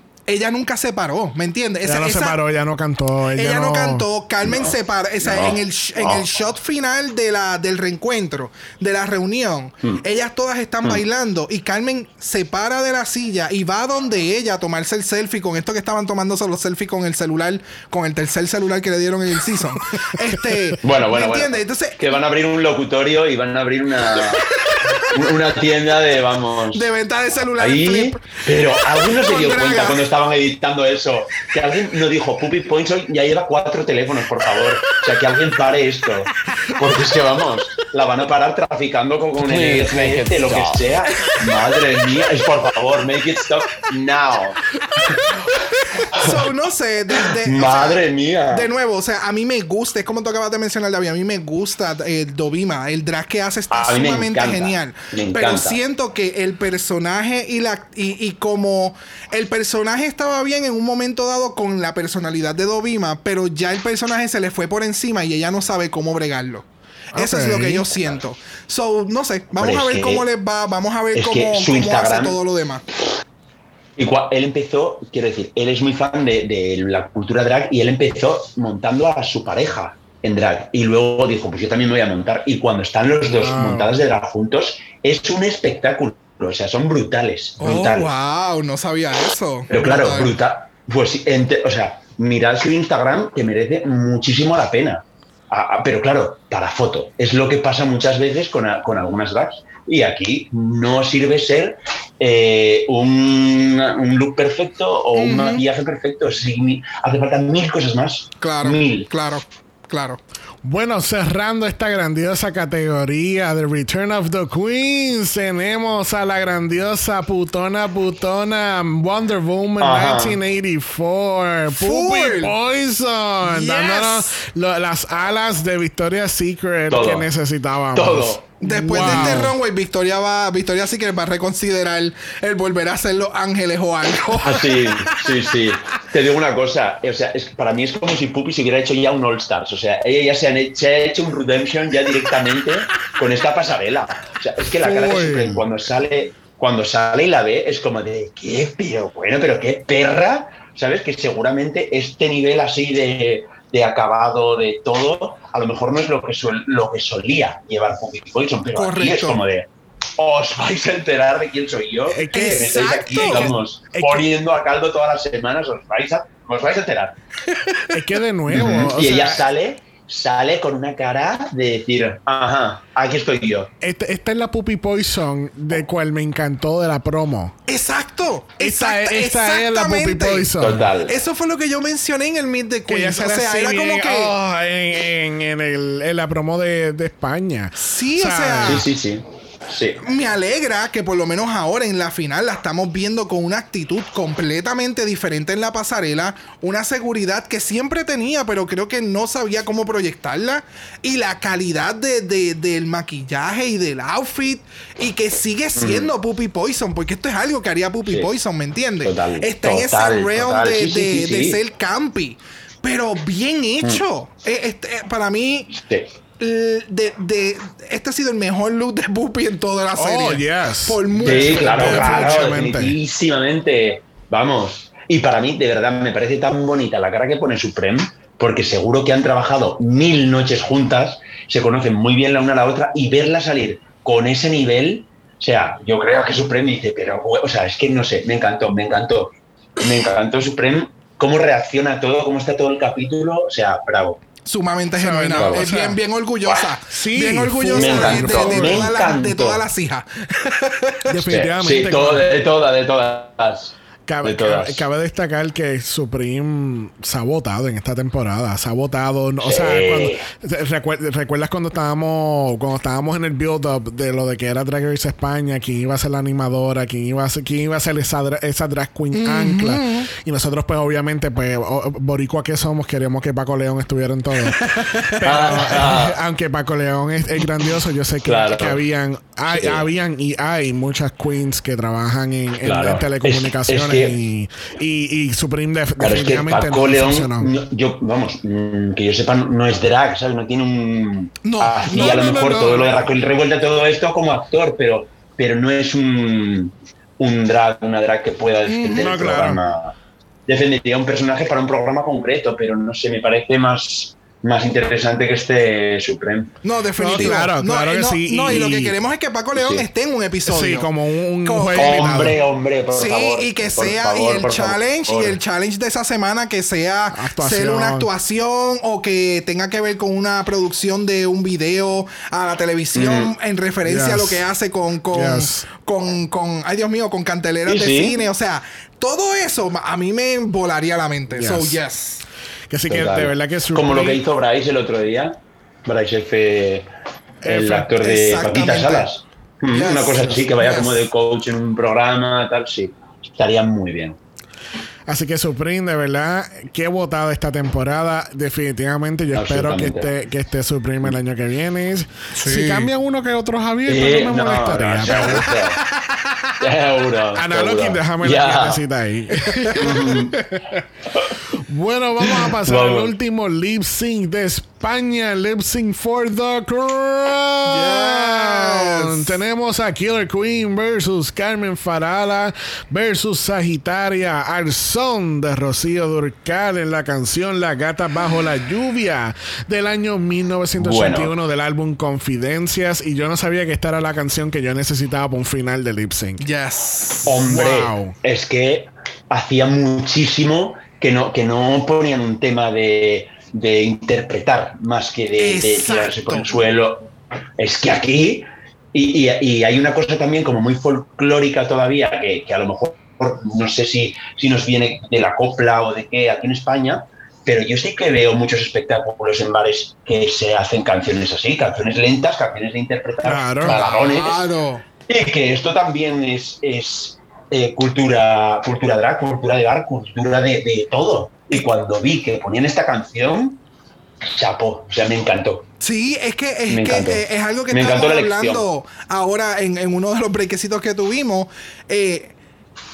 ella nunca se paró, ¿me entiendes? ella Esa- no se esa- paró, ella no cantó. Ella, Ella no, cantó, Carmen se paró. O sea, No, en, el, en no. el shot final de la, del reencuentro, de la reunión, Hmm. ellas todas están bailando y Carmen se para de la silla y va donde ella a tomarse el selfie con esto que estaban tomándose los selfies con el celular, con el tercer celular que le dieron en el season. este, Bueno, bueno, ¿me bueno. entiendes? Entonces, que van a abrir un locutorio y van a abrir una, una tienda de, vamos... de venta de celular Ahí, flip. pero alguien no se dio cuenta cuando estaban editando eso. Que alguien no dijo, Puppy Points hoy ya lleva cuatro teléfonos, por favor. O sea, que alguien pare esto. Porque es que vamos, la van a parar traficando con, con el Please NFT, lo que sea. Madre mía, es por favor, make it stop now. So, no sé, de, de- o sea, Madre mía. De nuevo, o sea, a mí me gusta, es como tú acabas de mencionar, David, a mí me gusta eh, Dovima, el drag que hace está A sumamente encanta, genial. me Pero encanta. siento que el personaje y la y, y como el personaje estaba bien en un momento dado con la personalidad de Dovima, pero ya el personaje se le fue por encima y ella no sabe cómo bregarlo. Eso es lo que yo siento. So, no sé, vamos a ver que- cómo les va, vamos a ver es cómo, que su cómo hace Instagram- todo lo demás. Y cua- él empezó, quiero decir, él es muy fan de, de la cultura drag y él empezó montando a su pareja en drag. Y luego dijo, pues yo también me voy a montar. Y cuando están los dos Wow. montadas de drag juntos, es un espectáculo. O sea, son brutales. Oh, wow, no sabía eso. Pero claro, Brutal. brutal. Pues, o sea, mirad su Instagram que merece muchísimo la pena. Ah, ah, pero claro, para foto. Es lo que pasa muchas veces con, a- con algunas drags. Y aquí no sirve ser eh, un, un look perfecto o un maquillaje perfecto. Hace falta mil cosas más. Claro, Mil. claro, claro. Bueno, cerrando esta grandiosa categoría de Return of the Queens, tenemos a la grandiosa putona putona Wonder Woman Ajá. 1984, Puppy Full. Poison, Yes. dándonos lo- las alas de Victoria's Secret Todo. que necesitábamos. Todo. Después de este runway, Victoria va, Victoria sí que va a reconsiderar el volver a hacer Los Ángeles o algo. Ah, sí, sí, sí. Te digo una cosa, o sea, es, para mí es como si Puppy se hubiera hecho ya un All Stars. O sea, ella ya se, han he- se ha hecho un Redemption ya directamente con esta pasarela. O sea, es que la cara de Uy. Supreme cuando sale, cuando sale y la ve es como de qué, pero bueno, pero qué perra. ¿Sabes? Que seguramente este nivel así de, de acabado, de todo, a lo mejor no es lo que, suel- lo que solía llevar Puppy Poison, pero aquí es como de. Os vais a enterar de quién soy yo. Es que- estáis aquí, Es que- poniendo a caldo todas las semanas, os vais a, os vais a enterar. Es que de nuevo, o y sea, ella sale, sale con una cara de decir, ajá, aquí estoy yo. Este- esta es la Puppy Poison de cual me encantó de la promo. Exacto. Esta, exacta- esta es la Puppy. Poison. Total. Eso fue lo que yo mencioné en el Meet the Queens. O sea, era como que. oh, en, en- en el- en la promo de, de España. Sí, o sea. Sí, sí, sí. Sí. Me alegra que por lo menos ahora en la final la estamos viendo con una actitud completamente diferente en la pasarela, una seguridad que siempre tenía, pero creo que no sabía cómo proyectarla, y la calidad de, de- del maquillaje y del outfit, y que sigue siendo Puppy Poison, porque esto es algo que haría Puppy Mm. Sí. Poison, ¿me entiendes? Total, Está en ese realm de, Sí, ser campi. Pero bien hecho. Eh, este, eh, para mí, de, de- este ha sido el mejor look de Puppy en toda la serie. Oh, yes. Por mucho. Sí, claro, claro, definitivamente. Vamos. Y para mí, de verdad, me parece tan bonita la cara que pone Supreme, porque seguro que han trabajado mil noches juntas, se conocen muy bien la una a la otra, y verla salir con ese nivel, o sea, yo creo que Supreme dice, pero, o sea, es que no sé, me encantó, me encantó. Me encantó Supreme, cómo reacciona todo, cómo está todo el capítulo, o sea, bravo. Sumamente genuina. no, es bien, bien orgullosa. Buah, sí, bien orgullosa Me de, encantó, de- de me todas las- de todas las hijas. Definitivamente. Sí, todo, de todas, de todas. Cabe, de todas. cabe- cabe destacar que Supreme se ha votado en esta temporada. Se ha votado. no- O sea, cuando, recuer- ¿recuerdas cuando estábamos cuando estábamos en el build-up de lo de que era Drag Race España? ¿Quién iba a ser la animadora? ¿Quién iba a ser, quién iba a ser esa, dra- esa drag queen ancla? Y nosotros, pues, obviamente, pues, boricua que somos, queremos que Paco León estuviera en todo. Pero, Ah, eh, aunque Paco León es, es grandioso, yo sé que, Claro. que habían, hay- Sí. habían y hay muchas queens que trabajan en, en- Claro. en telecomunicaciones Es- es que- y, y, y Supreme def- Claro, es que Paco no León, no- yo, vamos, mm, que yo sepa, no es drag, ¿sabes? No tiene un. No, Hacía no, a lo mejor todo lo de Raquel Revuelta, todo esto como actor, pero, pero no es un, un drag, una drag que pueda defender el claro. programa. Defendería un personaje para un programa concreto, pero no sé, me parece más, más interesante que este Supreme. No, definitivo. No, claro, no, claro que no, sí, No, y, y- lo que queremos es que Paco León Sí. esté en un episodio. Sí, como un, Como- juez. Hombre, hombre, por sí, favor. y que sea, favor, y el challenge, favor. y el challenge de esa semana que sea Actuación. ser una actuación o que tenga que ver con una producción de un video a la televisión en referencia a lo que hace con, con, Yes. con, con, ay Dios mío, con canteleras de sí. cine. O sea, todo eso a mí me volaría la mente. Yes. So, yes. Que sí que de verdad que Como lo que hizo Bryce el otro día. Bryce F, el F, actor de. Paquita Salas. Mm, Yes, Una cosa así, que vaya yes. como de coach en un programa, tal, sí. Estaría muy bien. Así que Supreme, de verdad, qué votada esta temporada. Definitivamente, yo espero que esté, que esté Supreme el año que viene. Si cambian uno que otro Javier, Sí, pues no me no, molestaría. no, seguro. Seguro. Ana seguro. Lokin, déjame Ya. la quietecita ahí. bueno, vamos a pasar al último lip sync de España. Lip sync for the crown. Yes. Tenemos a Killer Queen versus Carmen Farala versus Sagitaria al son de Rocío Durcal en la canción La gata bajo la lluvia del año 1981 del álbum Confidencias. Y yo no sabía que esta era la canción que yo necesitaba para un final de lip sync. Yes. Hombre, Wow. es que hacía muchísimo que no, que no ponían un tema de, de interpretar más que de, de tirarse por el suelo. Es que aquí, y, y- y hay una cosa también como muy folclórica todavía, que, que a lo mejor no sé si, si nos viene de la copla o de qué aquí en España, pero yo sí que veo muchos espectáculos en bares que se hacen canciones así, canciones lentas, canciones de interpretar Claro. Claro. Y que esto también es, es eh, cultura, cultura drag, cultura de bar, cultura de, de todo. Y cuando vi que ponían esta canción, chapo, o sea, me encantó. Sí, es que, es, Me que encantó. eh, es algo que Me estamos hablando ahora en, en uno de los brequecitos que tuvimos. Eh,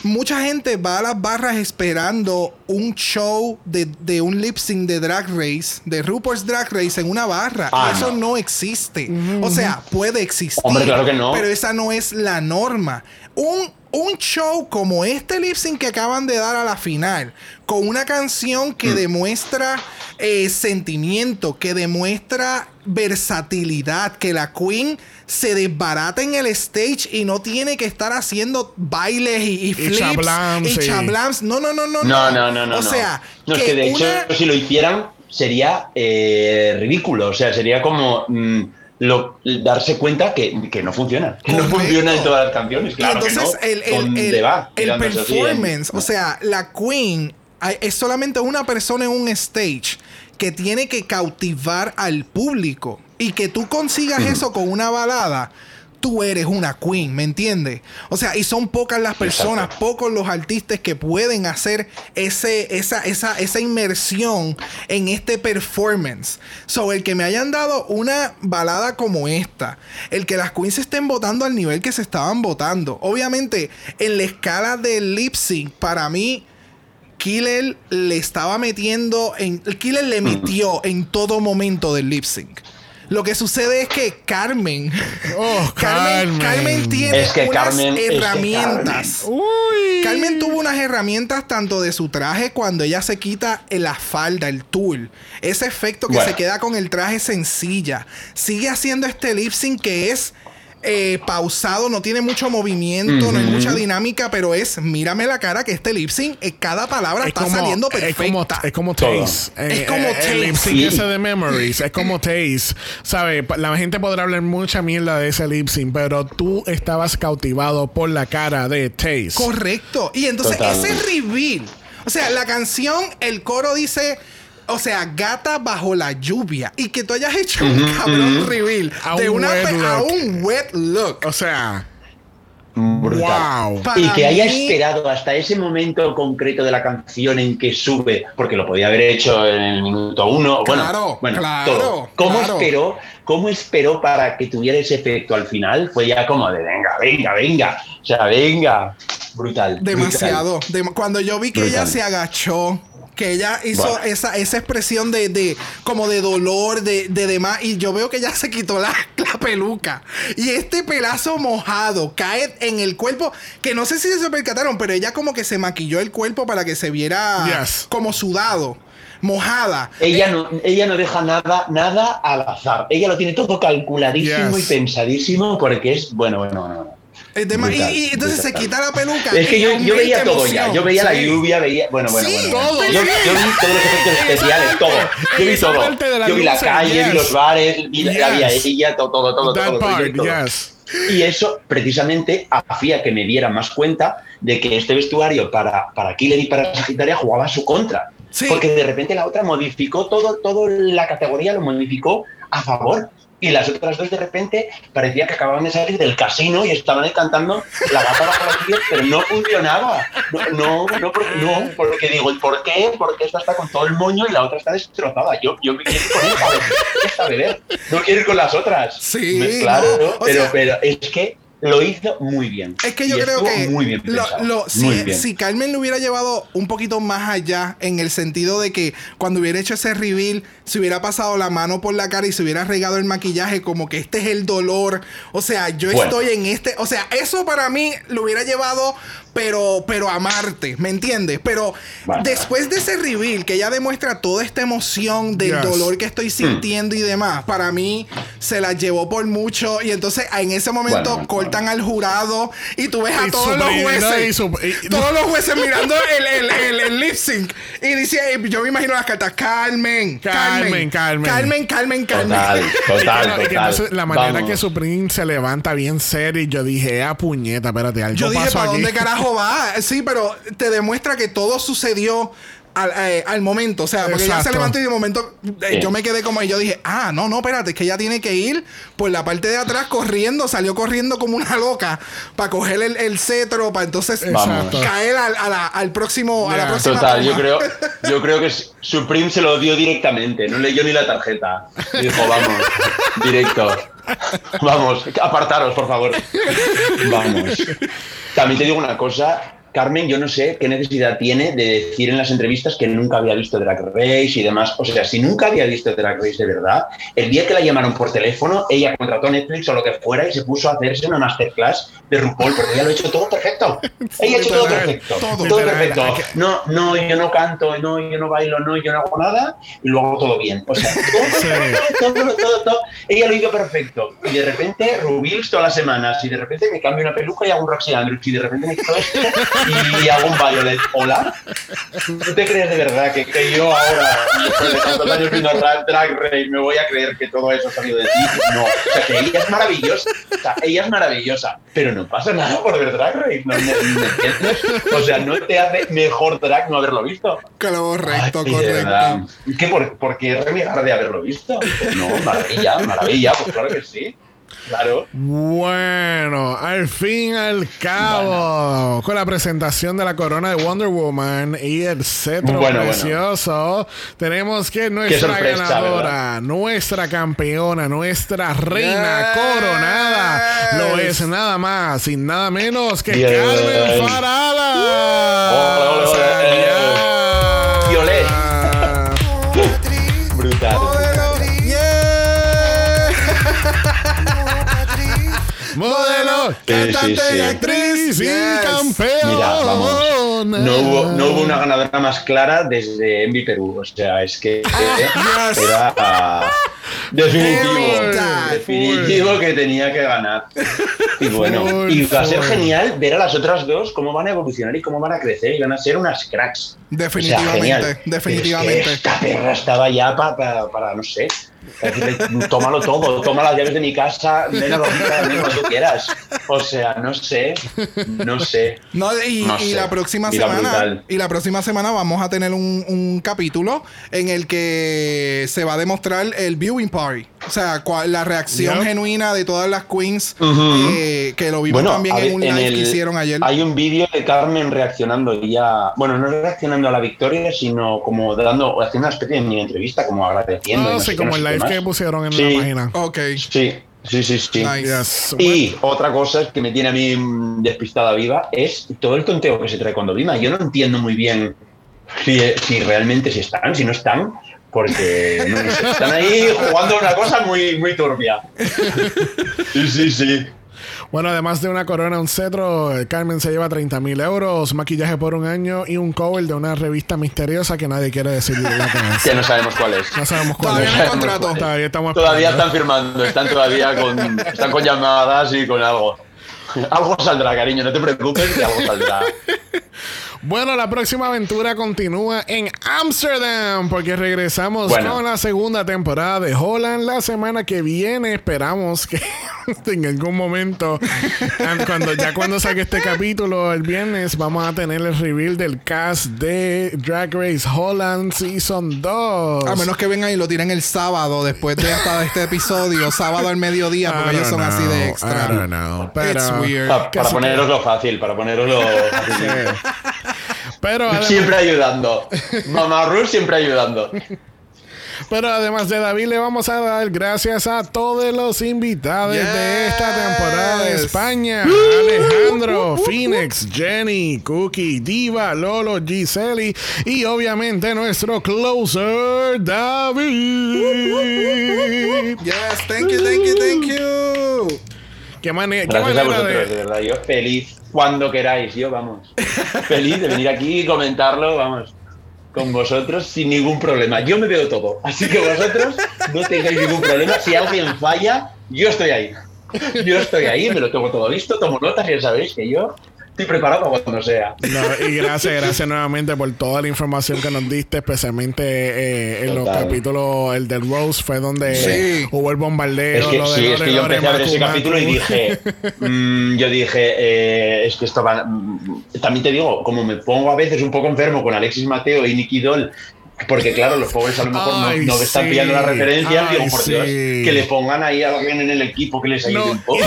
mucha gente va a las barras esperando un show de, de un lip sync de Drag Race, de RuPaul's Drag Race en una barra. Ah, eso no. no, existe. O sea, puede existir. Hombre, claro que no. Pero esa no es la norma. Un, un show como este lip sync que acaban de dar a la final, con una canción Mm. que demuestra eh, sentimiento, que demuestra versatilidad, que la queen se desbarata en el stage y no tiene que estar haciendo bailes y, y flips chablams, y chablams. No, no, no, no, No, no, no, no. O sea, No, es que de hecho, una- si lo hicieran, sería eh, ridículo. O sea, sería como mm, lo- darse cuenta que, que no funciona. Que no funciona en todas las canciones. Claro entonces que no. el, el- ¿Dónde el- va? el así performance, o sea, la Queen es solamente una persona en un stage que tiene que cautivar al público y que tú consigas eso con una balada. Tú eres una queen, ¿me entiendes? O sea, y son pocas las personas, Exacto. pocos los artistas que pueden hacer ese, esa, esa, esa inmersión en este performance. So, el que me hayan dado una balada como esta, el que las queens se estén votando al nivel que se estaban votando. Obviamente, en la escala del lip sync, para mí, Killer le estaba metiendo en. Killer le metió en todo momento del lip sync. Lo que sucede es que Carmen. Oh, Carmen, Carmen. Carmen tiene Es que unas Carmen- es que herramientas. Uy. Carmen tuvo unas herramientas tanto de su traje cuando ella se quita la falda, el tul. Ese efecto que Bueno. se queda con el traje sencilla. Sigue haciendo este lip sync que es eh, pausado, no tiene mucho movimiento, no hay mucha dinámica, pero es, mírame la cara que este lip sync, eh, cada palabra está saliendo es como, perfecta. es como. Taste. Es como El Taste. lip sync Sí. ese de Memories. Es como Taste. ¿Sabes? La gente podrá hablar mucha mierda de ese lip sync, pero tú estabas cautivado por la cara de Taste. Correcto. Y entonces ese reveal, o sea, la canción, el coro dice, o sea, gata bajo la lluvia. Y que tú hayas hecho un cabrón reveal A de un una wet a look. un wet look. O sea, Brutal. wow. Y que haya mí- esperado hasta ese momento concreto de la canción en que sube, porque lo podía haber hecho en el minuto uno, Claro, bueno, bueno, claro, todo. ¿Cómo claro. esperó? ¿Cómo esperó para que tuviera ese efecto al final? Fue ya como de venga, venga, venga, o sea, venga, brutal. Demasiado. Dem- cuando yo vi que ella se agachó, que ella hizo Bueno. esa, esa expresión de, de como de dolor, de, de demás, y yo veo que ella se quitó la, la peluca. Y este pelazo mojado cae en el cuerpo, que no sé si se percataron, pero ella como que se maquilló el cuerpo para que se viera Yes. como sudado, mojada. Ella no, ella no deja nada, nada al azar. Ella lo tiene todo calculadísimo Yes. y pensadísimo porque es, bueno, bueno, bueno. Dema- y- Brutal, y, entonces se brutal. quita la peluca. Es que yo, yo veía todo emoción. ya. Yo veía la Sí. lluvia, veía. Bueno, bueno, Sí, bueno. todo. Yo, sí. yo vi todos los efectos especiales, todo. Yo vi todo. la Yo vi la calle, yes. vi los bares, vi la, Yes. la vi a ella, todo, todo, todo. That todo, part, todo. yes. Y eso precisamente hacía que me diera más cuenta de que este vestuario para, para Killer y para Sagitaria jugaba a su contra. Sí. Porque de repente la otra modificó todo, todo la categoría, lo modificó a favor. Y las otras dos de repente parecía que acababan de salir del casino y estaban ahí cantando la gata bajo la pero no funcionaba. No, no, no, porque, no, porque digo, ¿y por qué? Porque esta está con todo el moño y la otra está destrozada. Yo, yo me quiero ir con esta, esta beber. No quiero ir con las otras. Sí, Me- claro, no, pero, sea- pero es que lo hizo muy bien. Es que yo Y creo que muy bien lo- lo- si, muy bien. si Carmen lo hubiera llevado un poquito más allá en el sentido de que cuando hubiera hecho ese reveal se hubiera pasado la mano por la cara y se hubiera regado el maquillaje como que este es el dolor, o sea, yo Bueno. estoy en este, o sea, eso para mí lo hubiera llevado pero pero a Marte, ¿me entiendes? Pero Bueno. después de ese reveal que ella demuestra toda esta emoción del Yes. dolor que Hmm. estoy sintiendo y demás, para mí se la llevó por mucho y entonces en ese momento Bueno, cortan al jurado y tú ves a Y todos los jueces. no, y su- y- todos los jueces mirando el, el, el, el lip sync. Y dice, eh, yo me imagino las cartas, Carmen, Carmen, Carmen, Carmen. Carmen, Carmen, Carmen. Total, total, entonces la manera Vamos. que Supreme se levanta bien serio y yo dije, ah, puñeta, espérate, algo Yo dije, pasó ¿para aquí. dónde carajo va? Sí, pero te demuestra que todo sucedió al, eh, al momento. O sea, porque ella se Exacto. levantó y de momento eh, yo me quedé como y yo dije, ah, no, no, espérate, es que ella tiene que ir por la parte de atrás corriendo, salió corriendo como una loca para coger el, el cetro, para entonces Exacto. caer al, a la- al próximo, a la próxima Total, yo creo, yo creo que Supreme se lo dio directamente, no leyó ni la tarjeta. Dijo, vamos, directo. Vamos, apartaros, por favor. Vamos. También te digo una cosa, Carmen, yo no sé qué necesidad tiene de decir en las entrevistas que nunca había visto Drag Race y demás. O sea, si nunca había visto Drag Race de verdad, el día que la llamaron por teléfono, ella contrató Netflix o lo que fuera y se puso a hacerse una masterclass de RuPaul, porque ella lo ha hecho todo perfecto. Ella ha hecho todo perfecto. todo. Todo perfecto. No, no, yo no canto, no, yo no bailo, no, yo no hago nada y luego todo bien. O sea, todo, todo, todo, todo. Ella lo hizo perfecto. Y de repente, Rubils todas las semanas, y de repente me cambio una peluca y hago un Roxy Andrews, y de repente me quito esto, y hago un Violet. ¿Hola? ¿Tú te crees de verdad que, que yo ahora, después de tantos años viendo Drag, Drag Race, me voy a creer que todo eso ha salido de ti? No. O sea, que ella es maravillosa. O sea, ella es maravillosa. Pero no pasa nada por ver Drag Race. ¿no? ¿Me, entiendes? O sea, no te hace mejor drag no haberlo visto. Correcto, Ay, correcto. ¿Qué, por, por qué renegar de haberlo visto? Pues no, maravilla, maravilla, pues claro que sí. Claro. Bueno, al fin y al cabo, con la presentación de la corona de Wonder Woman y el cetro Bueno, bueno. precioso, tenemos que nuestra ganadora, nuestra campeona, nuestra reina Yes. coronada, lo es nada más y nada menos que. Carmen. Ole, ole, ole. Ya. Cantante sí, actriz y campeona. Mira, vamos. No hubo, no hubo una ganadora más clara desde Envy Perú. O sea, es que Yes. era ah, definitivo. Every time. Definitivo que tenía que ganar. Y bueno, y va a ser genial ver a las otras dos cómo van a evolucionar y cómo van a crecer y van a ser unas cracks. Definitivamente, O sea, genial. definitivamente. Pero es que esta perra estaba ya para, para, no sé. Tómalo todo, toma las llaves de mi casa, ven a dormir cuando quieras. O sea, no sé, no sé. No, y, No y sé. la próxima Mira, semana brutal. y la próxima semana vamos a tener un, un capítulo en el que se va a demostrar el viewing party. O sea, la reacción Yep. genuina de todas las queens eh, que lo vimos también en un en live el- que hicieron ayer. Hay un vídeo de Carmen reaccionando ya, bueno, no reaccionando a la victoria, sino como dando, haciendo una especie de mini entrevista, como agradeciendo. Ah, no sí, sé como no el live más. que pusieron en Sí. la página. Ok. Sí, sí, sí, sí. Nice. Yes. Y otra cosa que me tiene a mí mm, despistada viva es todo el tonteo que se trae cuando Vima. Yo no entiendo muy bien si, si realmente si están, si no están, porque no lo sé, están ahí jugando una cosa muy, muy turbia. Sí, sí, sí. Bueno, además de una corona, un cetro, eh, Carmen se lleva 30 mil euros, maquillaje por un año y un cover de una revista misteriosa que nadie quiere decir que no sabemos cuál es. No sabemos cuál Todavía es. no hay contrato. Todavía estamos Todavía están firmando, están todavía con, están con llamadas y con algo. Algo saldrá, cariño, no te preocupes que algo saldrá. Bueno, la próxima aventura continúa en Amsterdam porque regresamos Bueno. con la segunda temporada de Holland la semana que viene. Esperamos que en algún momento, an- cuando ya cuando saque este capítulo el viernes, vamos a tener el reveal del cast de Drag Race Holland Season 2. A menos que vengan y lo tiren el sábado después de hasta este episodio, sábado al mediodía, porque ellos son así de extra. I don't know, pero, It's weird. Pa- para Casi poneroslo fácil, para poneroslo fácil. Pero, además, Siempre ayudando. Mamá Ruth siempre ayudando. pero además de David, le vamos a dar gracias a todos los invitados de esta temporada de. España: Alejandro, Phoenix, Jenny, Cookie, Diva, Lolo, Giseli y obviamente nuestro closer, David. Yes, thank you, thank you, thank you. Qué, mane- qué Gracias a vosotros, de de. verdad. Yo feliz cuando queráis. Yo, vamos. Feliz de venir aquí y comentarlo, vamos. Con vosotros sin ningún problema. Yo me veo todo. Así que vosotros no tengáis ningún problema. Si alguien falla, yo estoy ahí. Yo estoy ahí, me lo tengo todo listo, tomo notas ya sabéis que yo estoy preparado para cuando sea. No, y gracias, gracias nuevamente por toda la información que nos diste, especialmente eh, en los capítulos, el del Rose fue donde Sí. hubo el bombardeo. Es que, lo de sí, es que yo Lore, empecé a ver ese capítulo y dije, mm, yo dije, eh, es que esto va, mm, también te digo, como me pongo a veces un poco enfermo con Alexis Mateo y Nicky Doll, porque claro, los pobres a lo mejor no- Ay, no, están sí. pillando las referencias, Ay, digo, por Dios, que le pongan ahí a alguien en el equipo que les ayude No. un poco.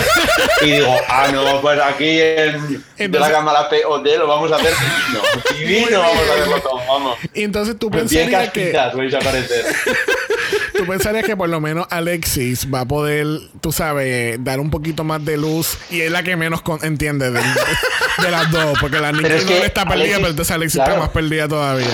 Y digo, ah, no, pues aquí en de la Entonces- cámara POD lo vamos a hacer divino, divino vamos a hacerlo todo, vamos. Y entonces tú pensarías que, vais a aparecer. tú pensarías que por lo menos Alexis va a poder, tú sabes, dar un poquito más de luz y es la que menos con- entiende de, de las dos, porque la es que Doll está perdida, Alexis- pero entonces Alexis claro. está más perdida todavía.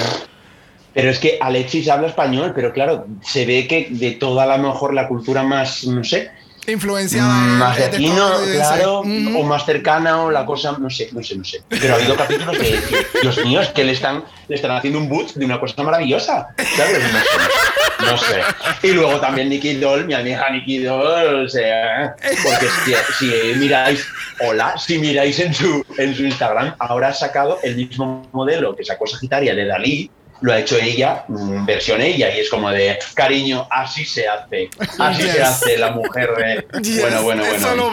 Pero es que Alexis habla español, pero claro, se ve que de toda a lo mejor la cultura más, no sé, Influenciada más latino, claro, o más cercana, o la cosa, no sé, no sé, no sé. Pero ha habido capítulos que, que, Dios mío, es que le están, le están haciendo un boot de una cosa maravillosa. ¿Sabes? No sé. No sé. Y luego también Nicky Doll, mi amiga Nicky Doll, o sea, porque si, si miráis, hola, si miráis en su, en su Instagram, ahora ha sacado el mismo modelo que sacó Sagitaria de Dalí, lo ha hecho ella, mm, versión ella, y es como de, cariño, así se hace, así se hace la mujer. eh". Yes, bueno, bueno, bueno.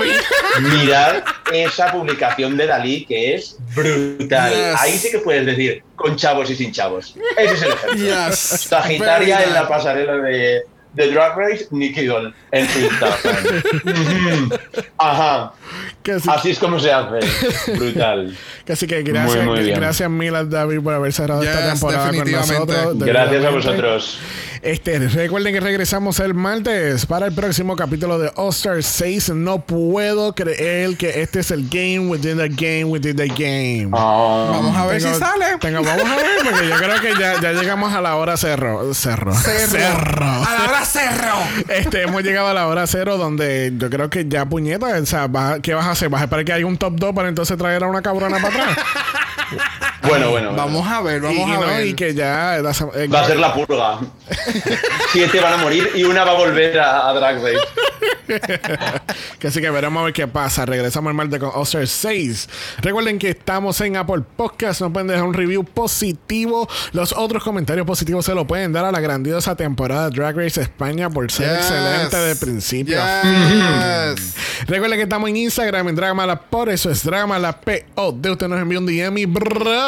Mirad esa publicación de Dalí que es brutal. Yes. Ahí sí que puedes decir con chavos y sin chavos. Ese es el ejemplo. Sagitaria en la pasarela de, de Drag Race, Nicky Doll en su Instagram. Ujú. Ajá. Así es como se hace. Brutal. sí que gracias, Muy, muy bien. gracias mil a David por haber cerrado esta temporada con nosotros. Gracias a vosotros. Este, recuerden que regresamos el martes para el próximo capítulo de All Star 6. No puedo creer que este es el game within the game within the game. Ah, Vamos a ver Tengo- si sale. tengo- vamos a ver, porque yo creo que ya, ya llegamos a la hora cerro. Cerro. Cerro. A la hora cerro. Este, hemos llegado a la hora cero donde yo creo que ya puñeta, o sea, ¿qué vas a hacer? ¿Vas a esperar que haya un top 2 para entonces traer a una cabrona para atrás? Bueno, bueno. Vamos a ver, vamos y, y a no, ver. y que ya la eh, Va a ser la purga. Siete van a morir y una va a volver a, a Drag Race. que así que veremos a ver qué pasa. Regresamos el martes con Oster 6. Recuerden que estamos en Apple Podcast. Nos pueden dejar un review positivo. Los otros comentarios positivos se lo pueden dar a la grandiosa temporada de Drag Race España por ser Yes. excelente de principio. Yes. Recuerden que estamos en Instagram en Dragamala. Por eso es Dragamala POD. Usted nos envió un DM y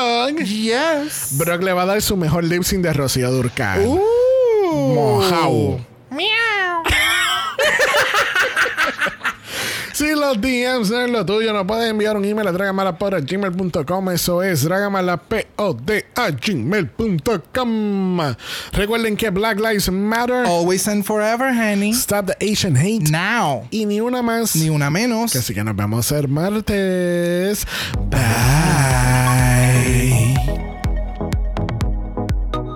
Brock. yes. Brock le va a dar su mejor lip sync de Rocío Durcal. Uh. Mojao. Si los DMs no es lo tuyo, nos puedes enviar un email a dragamalapod.gmail.com. Eso es dragamalapod a gmail.com. Recuerden que Black Lives Matter. Always and forever, honey. Stop the Asian hate. Now. Y ni una más. Ni una menos. Así que nos vemos el martes. Bye.